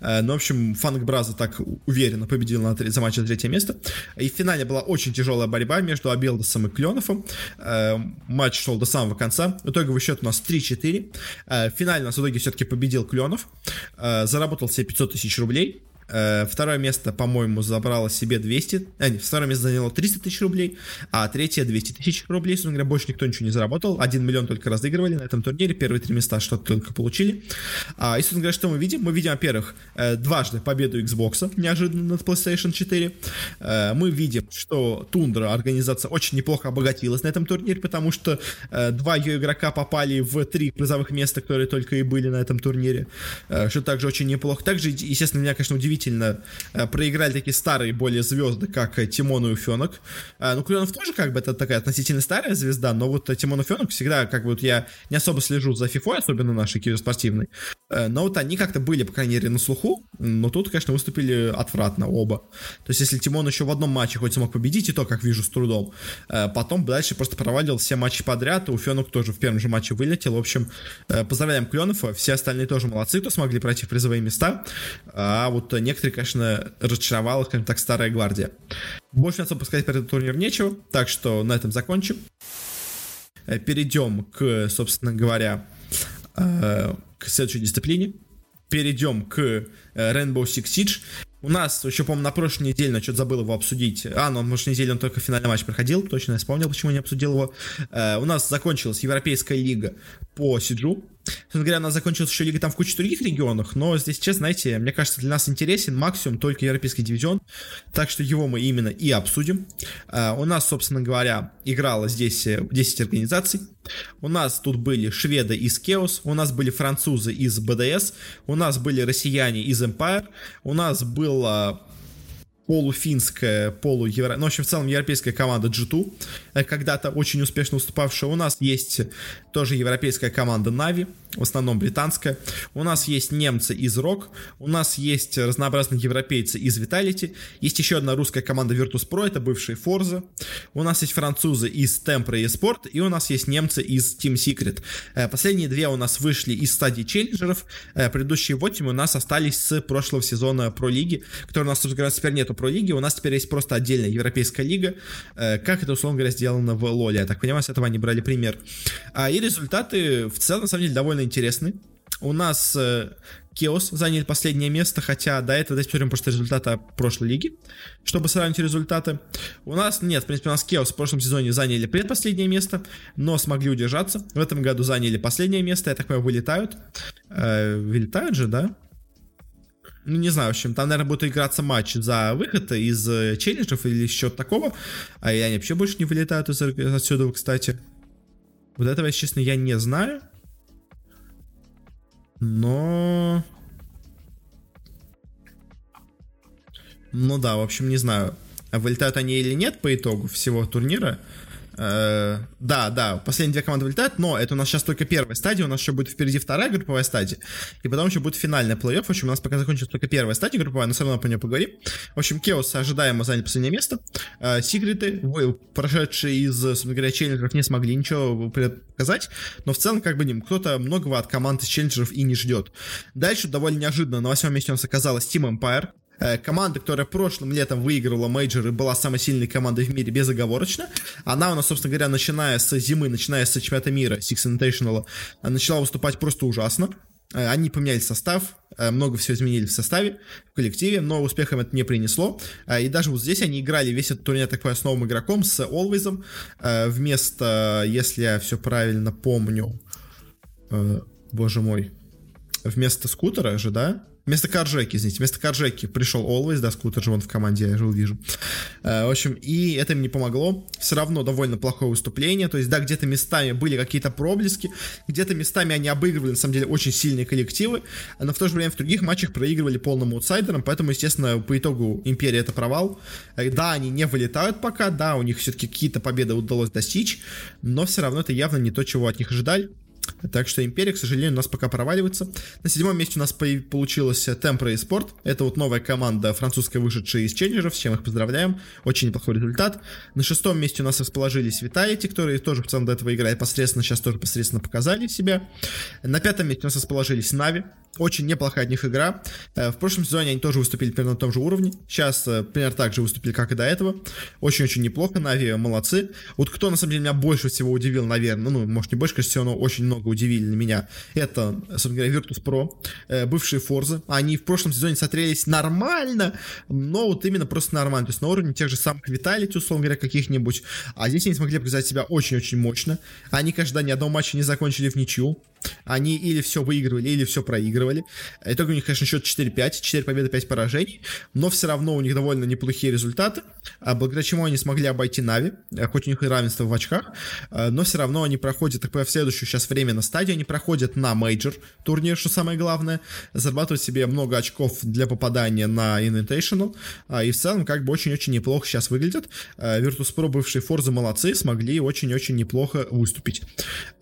Э, но, в общем, Фанк Браза так уверенно победил на, за матч за третье место. И в финале была очень тяжелая борьба между Абелдосом и Кленовым. Э, матч шел до самого конца. Итоговый счет у нас 3-4. Э, в финале у нас в итоге все-таки победил Кленов. Э, заработал себе 500 тысяч рублей. Э, второе место, по-моему, забрало себе 200, а, нет, второе место заняло 300 тысяч рублей, а третье 200 тысяч рублей, собственно говоря, больше никто ничего не заработал, 1 миллион только разыгрывали на этом турнире, первые три места что-то только получили. А, и, собственно говоря, что мы видим? Мы видим, во-первых, э, дважды победу Xbox, неожиданно над PlayStation 4. Э, мы видим, что Тундра, организация, очень неплохо обогатилась на этом турнире, потому что два ее игрока попали в три призовых места, которые только и были на этом турнире, что также очень неплохо. Также, естественно, меня, конечно, удивительно удивительно э, проиграли такие старые более звезды, как э, Тимон и Уфенок. Э, ну, Клюнов тоже как бы это такая относительно старая звезда, но вот Тимон и Уфенок всегда, как бы вот я не особо слежу за FIFA, особенно нашей киберспортивной, но вот они как-то были, по крайней мере, на слуху, но тут, конечно, выступили отвратно оба. То есть, если Тимон еще в одном матче хоть смог победить, и то, как вижу, с трудом, потом дальше просто провалил все матчи подряд, и Уфенок тоже в первом же матче вылетел. В общем, поздравляем Кленова, все остальные тоже молодцы, кто смогли пройти в призовые места, а вот некоторые, конечно, разочаровала, скажем так, старая гвардия. Больше особо сказать про этот турнир нечего, так что на этом закончим. Э, перейдем к, собственно говоря, э, к следующей дисциплине. Перейдем к э, Rainbow Six Siege. У нас, еще, по-моему, на прошлой неделе, но что-то забыл его обсудить. А, ну, прошлой неделе он только финальный матч проходил, точно я вспомнил, почему не обсудил его. у нас закончилась Европейская лига по Сиджу. Собственно говоря, она закончилась еще лига там в куче других регионах, но здесь, честно, знаете, мне кажется, для нас интересен максимум только европейский дивизион, так что его мы именно и обсудим. Uh, у нас, собственно говоря, играло здесь 10 э, организаций. У нас тут были шведы из Chaos, у нас были французы из BDS, у нас были россияне из Empire, у нас было полуфинская, полуевро... Ну, в общем, в целом европейская команда G2, э, когда-то очень успешно выступавшая. У нас есть тоже европейская команда Na'Vi, в основном британская. У нас есть немцы из Rock, у нас есть разнообразные европейцы из Vitality, есть еще одна русская команда Virtus.pro, это бывшие Forza. У нас есть французы из Tempra и Sport, и у нас есть немцы из Team Secret. Э, последние две у нас вышли из стадии челленджеров, э, предыдущие 8 у нас остались с прошлого сезона Про Лиги, который у нас, собственно говоря, теперь нету Про Лиги, у нас теперь есть просто отдельная европейская лига, э, как это, условно говоря, сделано в Лоле. Я так понимаю, с этого они брали пример. А, и результаты в целом, на самом деле, довольно интересны. У нас э, Кеос заняли последнее место, хотя до этого давайте посмотрим просто результаты прошлой лиги, чтобы сравнить результаты. У нас нет, в принципе, у нас Кеос в прошлом сезоне заняли предпоследнее место, но смогли удержаться. В этом году заняли последнее место, я так понимаю, вылетают. Э, вылетают же, да? Ну, не знаю, в общем, там, наверное, будет играться матч за выход из э, челленджев или еще такого. А они вообще больше не вылетают из отсюда, кстати. Вот этого, если честно, я не знаю. Но... Ну да, в общем, не знаю, вылетают они или нет по итогу всего турнира. Э, да, да, последние две команды вылетают, но это у нас сейчас только первая стадия, у нас еще будет впереди вторая групповая стадия, и потом еще будет финальный плей-офф. В общем, у нас пока закончится только первая стадия групповая, но все равно по ней поговорим. В общем, Кеос ожидаемо заняли последнее место. Э, Сигриты, прошедшие из, собственно говоря, челленджеров, не смогли ничего показать, но в целом, как бы, кто-то многого от команд из челленджеров и не ждет. Дальше довольно неожиданно на восьмом месте у нас оказалась Team Empire, команда, которая прошлым летом выигрывала мейджор и была самой сильной командой в мире безоговорочно. Она у нас, собственно говоря, начиная с зимы, начиная с чемпионата мира, Six Invitational, э, начала выступать просто ужасно. Э, они поменяли состав, много всего изменили в составе, в коллективе, но успехом это не принесло. И даже вот здесь они играли весь этот турнир, так с новым игроком, с Always, вместо, если я все правильно помню, боже мой, вместо скутера же, да? Вместо Каржеки, извините, вместо Каржеки пришел Always, да, скутер же он в команде, я же увижу. Э, в общем, и это им не помогло. Все равно довольно плохое выступление. То есть, да, где-то местами были какие-то проблески, где-то местами они обыгрывали, на самом деле, очень сильные коллективы, но в то же время в других матчах проигрывали полным аутсайдерам, поэтому, естественно, по итогу Империя это провал. Э, да, они не вылетают пока, да, у них все-таки какие-то победы удалось достичь, но все равно это явно не то, чего от них ожидали. Так что Империя, к сожалению, у нас пока проваливается. На седьмом месте у нас получилась Tempra и Sport. Это вот новая команда французская, вышедшая из Челленджеров, с чем их поздравляем. Очень неплохой результат. На шестом месте у нас расположились Vitality, которые тоже в целом до этого играли посредственно, сейчас тоже посредственно показали себя. На пятом месте у нас расположились Нави. Очень неплохая от них игра. Э, в прошлом сезоне они тоже выступили примерно на том же уровне. Сейчас э, примерно так же выступили, как и до этого. Очень-очень неплохо. Нави молодцы. Вот кто, на самом деле, меня больше всего удивил, наверное, ну, может, не больше, конечно, но очень много удивили на меня, это, собственно говоря, Virtus.pro, э, бывшие Форзы. Они в прошлом сезоне смотрелись нормально, но вот именно просто нормально. То есть на уровне тех же самых Vitality, условно говоря, каких-нибудь. А здесь они смогли показать себя очень-очень мощно. Они, конечно, ни одного матча не закончили в ничью. Они или все выигрывали, или все проигрывали. Итог у них, конечно, счет 4-5, 4 победы, 5 поражений, но все равно у них довольно неплохие результаты, а благодаря чему они смогли обойти Нави, э, хоть у них и равенство в очках, э, но все равно они проходят, в следующую сейчас время на стадию, они проходят на мейджор турнир, что самое главное, зарабатывают себе много очков для попадания на Invitational, а, и в целом как бы очень-очень неплохо сейчас выглядят. Virtus.pro, бывшие Форзы, молодцы, смогли очень-очень неплохо выступить.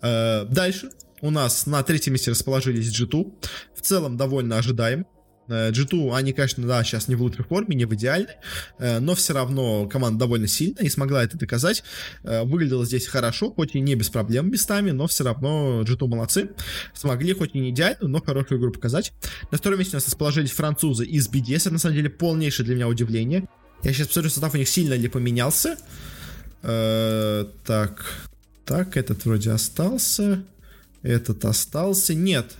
Дальше у нас на третьем месте расположились G2. В целом довольно ожидаем. G2, э, они, конечно, да, сейчас не в лучшей форме, не в идеальной, э, но все равно команда довольно сильная и смогла это доказать. Э, выглядело здесь хорошо, хоть и не без проблем местами, но все равно G2 молодцы. Смогли хоть и не идеальную, но хорошую игру показать. На втором месте у нас расположились французы из BDS, это на самом деле полнейшее для меня удивление. Я сейчас посмотрю, состав у них сильно ли поменялся. так, так, этот вроде остался. Этот остался. Нет.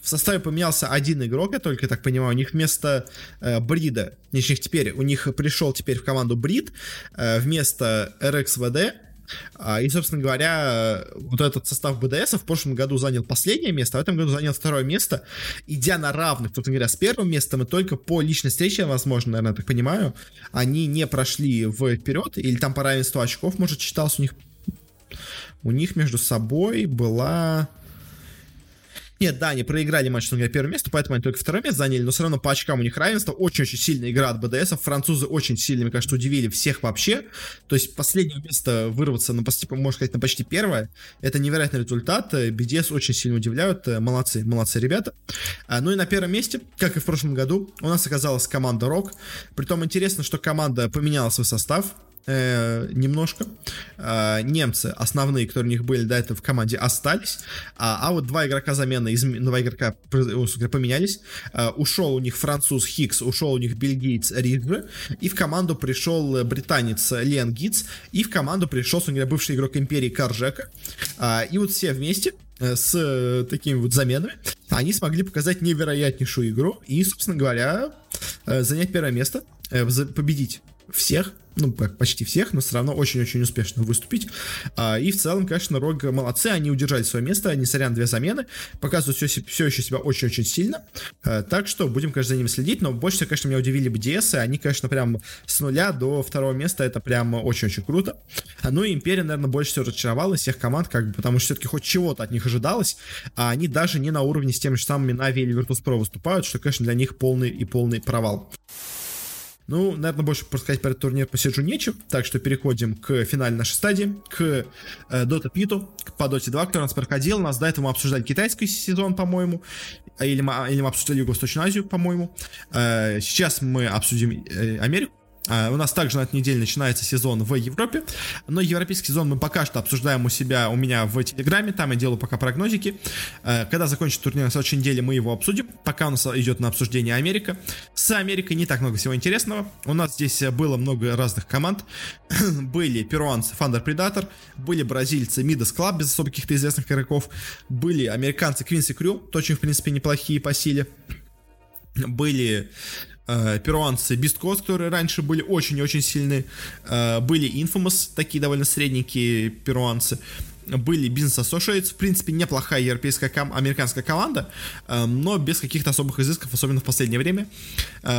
В составе поменялся один игрок, я только так понимаю. У них вместо э, Брида, точнее теперь, у них пришел теперь в команду Брид э, вместо RXVD. А, и, собственно говоря, вот этот состав БДС в прошлом году занял последнее место, а в этом году занял второе место, идя на равных, собственно говоря, с первым местом, и только по личной встрече, возможно, наверное, я так понимаю, они не прошли вперед, или там по равенству очков, может, считался у них у них между собой была... Нет, да, они проиграли матч, на первое место, поэтому они только второе место заняли, но все равно по очкам у них равенство. Очень-очень сильная игра от БДС. Французы очень сильно, мне кажется, удивили всех вообще. То есть последнее место вырваться, на, можно сказать, на почти первое. Это невероятный результат. BDS очень сильно удивляют. Молодцы, молодцы ребята. А, ну и на первом месте, как и в прошлом году, у нас оказалась команда Рок. Притом интересно, что команда поменяла свой состав э, немножко. Э, немцы, основные, которые у них были до этого в команде, остались. А, а вот два игрока замены, из, два игрока поменялись. Э, ушел у них француз Хикс, ушел у них бельгиец Риджи. И в команду пришел британец Лен Гитц. И в команду пришел, собственно говоря, бывший игрок Империи Каржека. И вот все вместе с такими вот заменами, они смогли показать невероятнейшую игру и, собственно говоря, занять первое место, победить всех, ну, почти всех, но все равно очень-очень успешно выступить. А, и в целом, конечно, Рог молодцы, они удержали свое место, несмотря на две замены, показывают все, все еще себя очень-очень сильно. А, так что будем, конечно, за ними следить, но больше всего, конечно, меня удивили и они, конечно, прям с нуля до второго места, это прям очень-очень круто. А, ну и Империя, наверное, больше всего разочаровала всех команд, как бы, потому что все-таки хоть чего-то от них ожидалось, а они даже не на уровне с теми же самыми Navi или Virtus.pro выступают, что, конечно, для них полный и полный провал. Ну, наверное, больше рассказать про этот турнир посижу нечем, так что переходим к финальной нашей стадии, к э, Dota Питу, по Dota 2, который у нас проходил. У нас до этого мы обсуждали китайский сезон, по-моему, или мы, или мы обсуждали Юго-Восточную Азию, по-моему. Э, сейчас мы обсудим э, Америку. А, у нас также на этой неделе начинается сезон в Европе, но европейский сезон мы пока что обсуждаем у себя, у меня в Телеграме, там я делаю пока прогнозики. А, когда закончится турнир на следующей неделе, мы его обсудим. Пока у нас идет на обсуждение Америка. С Америкой не так много всего интересного. У нас здесь было много разных команд. были перуанцы Thunder Predator, были бразильцы Midas Club без особо каких-то известных игроков, были американцы Quincy Crew, очень, в принципе, неплохие по силе. Были э, перуанцы Coast, которые раньше были очень и очень сильны, э, были Infamous, такие довольно средненькие перуанцы, были Business Associates, в принципе, неплохая европейская, ком- американская команда, э, но без каких-то особых изысков, особенно в последнее время.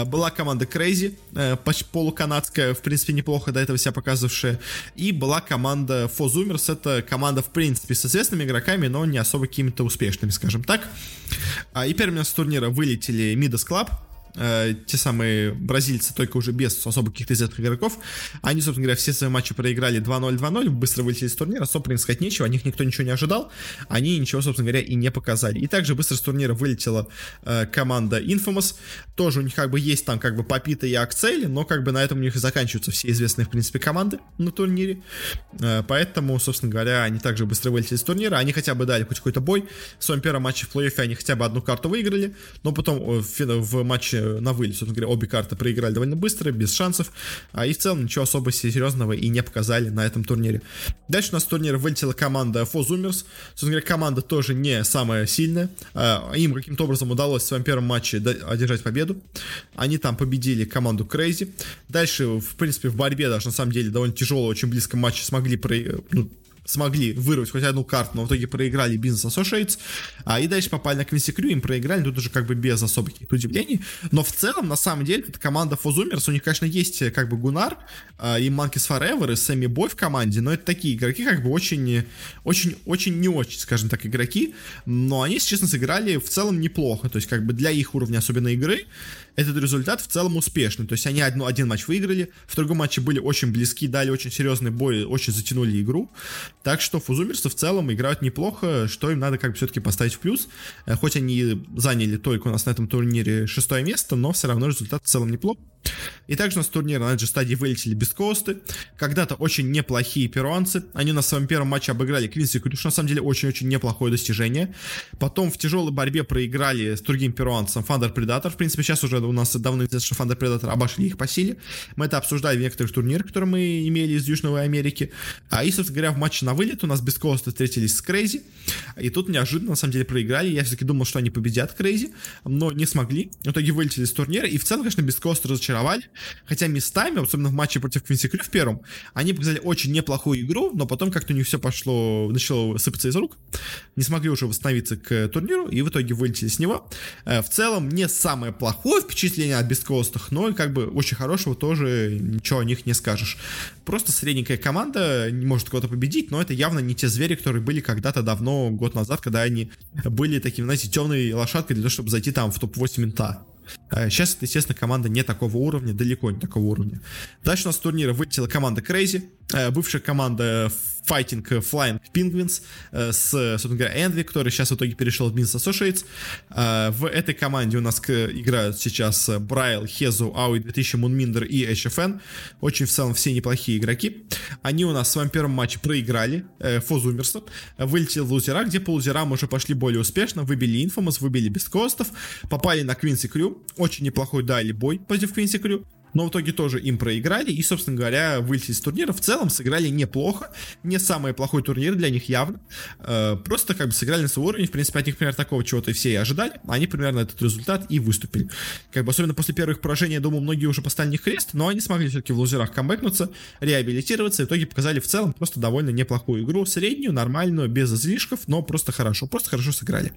Была команда Crazy, э, полуканадская, в принципе, неплохо до этого себя показывавшая, и была команда Fozumers, это команда, в принципе, с известными игроками, но не особо какими-то успешными, скажем так. А, и первыми с турнира вылетели Midas Club, э, те самые бразильцы, только уже без особо каких-то известных игроков, они, собственно говоря, все свои матчи проиграли 2-0, 2-0, быстро вылетели из турнира, особо принять сказать нечего, о них никто ничего не ожидал, они ничего, собственно говоря, и не показали. И также быстро с турнира вылетела э, команда Infamous, тоже у них как бы есть там как бы Папита и Акцели, но как бы на этом у них и заканчиваются все известные, в принципе, команды на турнире, э, поэтому, собственно говоря, они также быстро вылетели из турнира, они хотя бы дали хоть какой-то бой, в своем первом матче в плей-оффе они хотя бы одну карту выиграли, но потом в, в матче на вылет, собственно говоря, обе карты проиграли довольно быстро, без шансов, а и в целом ничего особо серьезного и не показали на этом турнире. Дальше у нас турнир вылетела команда Fozumers, собственно говоря, команда тоже не самая сильная, а, им каким-то образом удалось в своем первом матче одержать победу, они там победили команду Crazy, дальше, в принципе, в борьбе даже на самом деле довольно тяжело, очень близком матче смогли про, ну, смогли вырвать хоть одну карту, но в итоге проиграли Business Associates, а, и дальше попали на Quincy Crew, им проиграли, тут уже как бы без особых каких-то удивлений, но в целом, на самом деле, это команда Fozumers, у них, конечно, есть э, как бы Гунар а, и Monkeys Forever, и Сэмми Бой в команде, но это такие игроки, как бы очень, очень, очень не очень, скажем так, игроки, но они, если честно, сыграли в целом неплохо, то есть как бы для их уровня особенно игры, этот результат в целом успешный. То есть они одну, один матч выиграли, в другом матче были очень близки, дали очень серьезный бой, очень затянули игру. Так что фузумерсы в целом играют неплохо, что им надо как бы все-таки поставить в плюс. Э, хоть они заняли только у нас на этом турнире шестое место, но все равно результат в целом неплох. И также у нас с турнира на этой же стадии вылетели beastcoast ы. Когда-то очень неплохие перуанцы. Они на своем первом матче обыграли Quincy Crew, на самом деле очень-очень неплохое достижение. Потом в тяжелой борьбе проиграли с другим перуанцем Thunder Predator. В принципе, сейчас уже у нас давно известно, что Thunder Predator обошли их по силе. Мы это обсуждали в некоторых турнирах, которые мы имели из Южной Америки. А и, собственно говоря, в матче на вылет у нас beastcoast ы встретились с Крейзи. И тут неожиданно, на самом деле, проиграли. Я все-таки думал, что они победят Крейзи, но не смогли. В итоге вылетели из турнира. И в целом, конечно, бескосты разочаровали. Хотя местами, особенно в матче против Квинси Крю в первом, они показали очень неплохую игру, но потом как-то у них все пошло, начало сыпаться из рук. Не смогли уже восстановиться к турниру и в итоге вылетели с него. Э, в целом, не самое плохое впечатление от бескостых, но как бы очень хорошего тоже ничего о них не скажешь. Просто средненькая команда не может кого-то победить, но это явно не те звери, которые были когда-то давно, год назад, когда они были такими, знаете, темной лошадкой для того, чтобы зайти там в топ-8 мента. Сейчас это, естественно, команда не такого уровня, далеко не такого уровня. Дальше у нас с турнира вылетела команда Crazy, бывшая команда Fighting Flying Penguins э, с, собственно говоря, Энви, который сейчас в итоге перешел в Business Associates. Э, в этой команде у нас играют сейчас Брайл, Хезу, Ауи 2000, Мунминдер и HFN. Очень в целом все неплохие игроки. Они у нас в своем первом матче проиграли Фозумерсу. Вылетел в лузера, где по лузерам уже пошли более успешно. Выбили Infamous, выбили без костов, попали на Квинси Крю. Очень неплохой дали бой против Квинси Крю но в итоге тоже им проиграли и, собственно говоря, вылетели из турнира. В целом сыграли неплохо, не самый плохой турнир для них явно, э, просто как бы сыграли на свой уровень, в принципе, от них, примерно, такого чего-то все и ожидали, они примерно этот результат и выступили. Как бы особенно после первых поражений, я думаю, многие уже поставили них крест, но они смогли все-таки в лузерах камбэкнуться, реабилитироваться, и в итоге показали в целом просто довольно неплохую игру, среднюю, нормальную, без излишков, но просто хорошо, просто хорошо сыграли.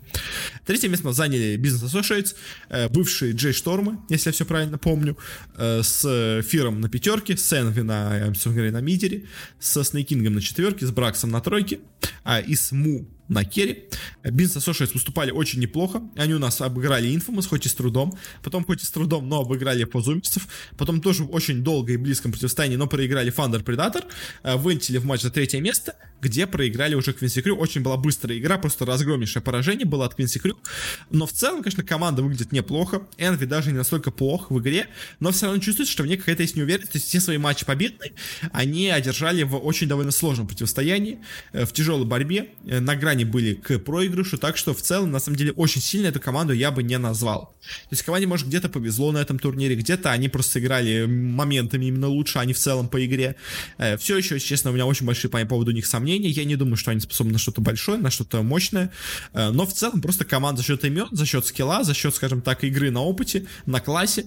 Третье место заняли Business Associates, э, бывшие Джей Штормы, если я все правильно помню, э, с Фиром на пятерке, с Энви на, говоря, на мидере, со Снейкингом на четверке, с Браксом на тройке, а, и с Му на керри. Бизнес Associates выступали очень неплохо. Они у нас обыграли Infamous, хоть и с трудом. Потом, хоть и с трудом, но обыграли Позумцев. Потом тоже очень долго и близком противостоянии, но проиграли Thunder Predator. Э, вылетели в матч за третье место, где проиграли уже Квинси Крю. Очень была быстрая игра, просто разгромнейшее поражение было от Квинси Крю. Но в целом, конечно, команда выглядит неплохо. Энви даже не настолько плох в игре, но все равно чувствуется, что в ней какая-то есть неуверенность. То есть все свои матчи победные они одержали в очень довольно сложном противостоянии, э, в тяжелой борьбе. Э, на грани были к проигрышу, так что в целом, на самом деле, очень сильно эту команду я бы не назвал. То есть команде, может, где-то повезло на этом турнире, где-то они просто сыграли моментами именно лучше, а не в целом по игре. Э, все еще, честно, у меня очень большие по поводу них сомнения. Я не думаю, что они способны на что-то большое, на что-то мощное. Но в целом просто команда за счет имен, за счет скилла, за счет, скажем так, игры на опыте, на классе,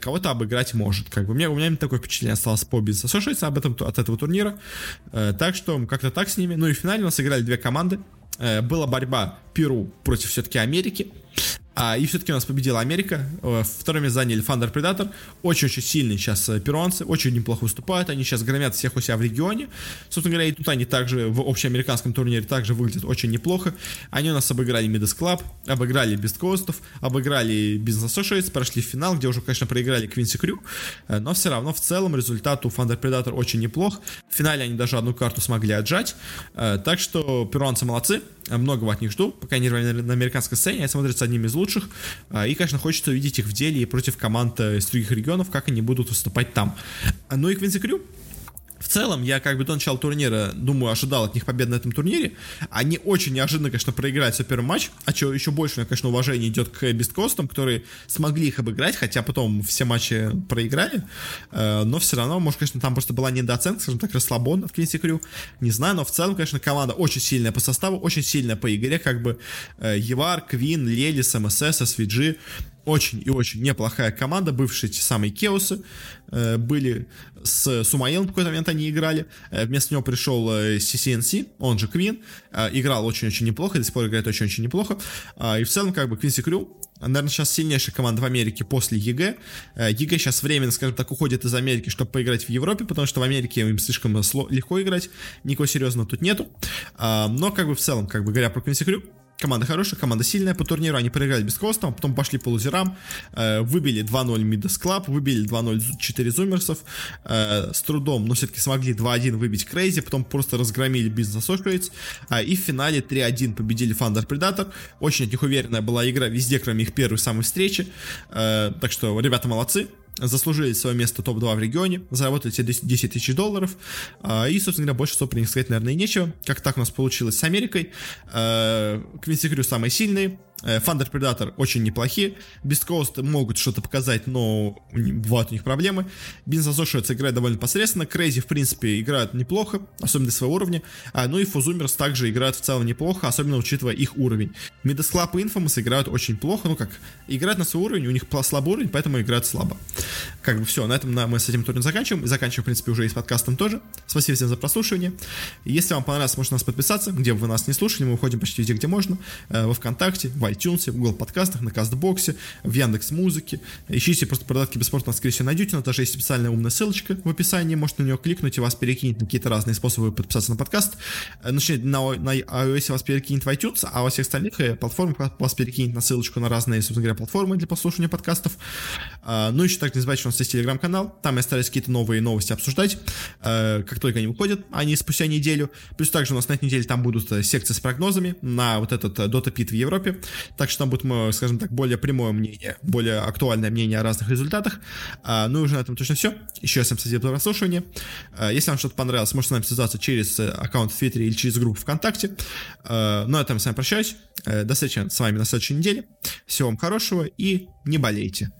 кого-то обыграть может. Как бы у меня именно такое впечатление осталось по бизнесу. Слушайте об этом от этого турнира. Так что как-то так с ними. Ну и в финале у нас играли две команды. Э, была борьба Перу против все-таки Америки. А, и все-таки у нас победила Америка. Э, второе заняли Thunder Predator. Очень-очень сильные сейчас э, перуанцы. Очень неплохо выступают. Они сейчас громят всех у себя в регионе. Собственно говоря, и тут они также в общеамериканском турнире также выглядят очень неплохо. Они у нас обыграли Midas Club, обыграли Beast Coast, обыграли Business Associates, прошли в финал, где уже, конечно, проиграли Quincy Crew. Но все равно в целом результат у Thunder Predator очень неплох. В финале они даже одну карту смогли отжать. Так что перуанцы молодцы многого от них жду, пока они на американской сцене, они смотрятся одними из лучших, а, и, конечно, хочется увидеть их в деле и против команд э, из других регионов, как они будут выступать там. Ну и Квинси Крю, в целом, я как бы до начала турнира, думаю, ожидал от них побед на этом турнире. Они очень неожиданно, конечно, проиграли свой первый матч, а что еще больше, у меня, конечно, уважение идет к Бесткостам, которые смогли их обыграть, хотя потом все матчи проиграли, э, но все равно, может, конечно, там просто была недооценка, скажем так, расслабон от Квинси Крю, не знаю, но в целом, конечно, команда очень сильная по составу, очень сильная по игре, как бы э, YawaR, Quinn, Lelis, MSS, SVG, очень и очень неплохая команда, бывшие те самые Chaos ы, э, были с Сумаилом в какой-то момент они играли, э, вместо него пришел э, CCnC, он же Quinn, э, играл очень-очень неплохо, до сих пор играет очень-очень неплохо, э, и в целом как бы Quincy Crew наверное, сейчас сильнейшая команда в Америке после EG. Э, EG сейчас временно, скажем так, уходит из Америки, чтобы поиграть в Европе, потому что в Америке им слишком легко играть, никакого серьезного тут нету. А, но, как бы, в целом, как бы, говоря про Quincy Crew, Команда хорошая, команда сильная по турниру, они проиграли beastcoast ом, потом пошли по лузерам, э, выбили 2-0 Midas Club, выбили 2-0 4 Zoomers ов, э, с трудом, но все-таки смогли 2-1 выбить CR4ZY, потом просто разгромили Business Associates, э, и в финале 3-1 победили Thunder Predator, очень от них уверенная была игра везде, кроме их первой самой встречи, э, так что ребята молодцы, заслужили свое место топ-2 в регионе, заработали себе 10 тысяч долларов, а, и, собственно говоря, больше что про них сказать, наверное, и нечего. Как так у нас получилось с Америкой. Квинси Крю самые сильные, Thunder Predator очень неплохие. Beast Coast могут что-то показать, но бывают у них проблемы. Business Associates играет довольно посредственно. Crazy, в принципе, играют неплохо, особенно для своего уровня. А, ну и Fuzumers также играют в целом неплохо, особенно учитывая их уровень. Midas Club и Infamous играют очень плохо. Ну как, играют на свой уровень, у них слабый уровень, поэтому играют слабо. Как бы все, на этом мы с этим турниром заканчиваем. И заканчиваем, в принципе, уже и с подкастом тоже. Спасибо всем за прослушивание. Если вам понравилось, можете нас подписаться, где бы вы нас не слушали. Мы выходим почти везде, где можно. Э, во Вконтакте, в iTunes, в Google подкастах, на Кастбоксе, в Яндекс Музыке. Ищите просто продатки бесплатно, скорее всего, найдете, но даже есть специальная умная ссылочка в описании, можете на нее кликнуть и вас перекинет на какие-то разные способы подписаться на подкаст. Начнет на, на iOS вас перекинет в iTunes, а во всех остальных э, платформах вас перекинет на ссылочку на разные, собственно говоря, платформы для послушания подкастов. А, ну, еще так не забывайте, что у нас есть телеграм-канал, там я стараюсь какие-то новые новости обсуждать, э, как только они выходят, они спустя неделю. Плюс также у нас на этой неделе там будут э, секции с прогнозами на вот этот Dota Pit в Европе, так что там будет, скажем так, более прямое мнение, более актуальное мнение о разных результатах. А, ну и уже на этом точно все. Еще раз всем спасибо за прослушивание. А, если вам что-то понравилось, можете с нами связаться через э, аккаунт в Твиттере или через группу ВКонтакте. А, ну а там с вами прощаюсь. До встречи с вами на следующей неделе. Всего вам хорошего и не болейте.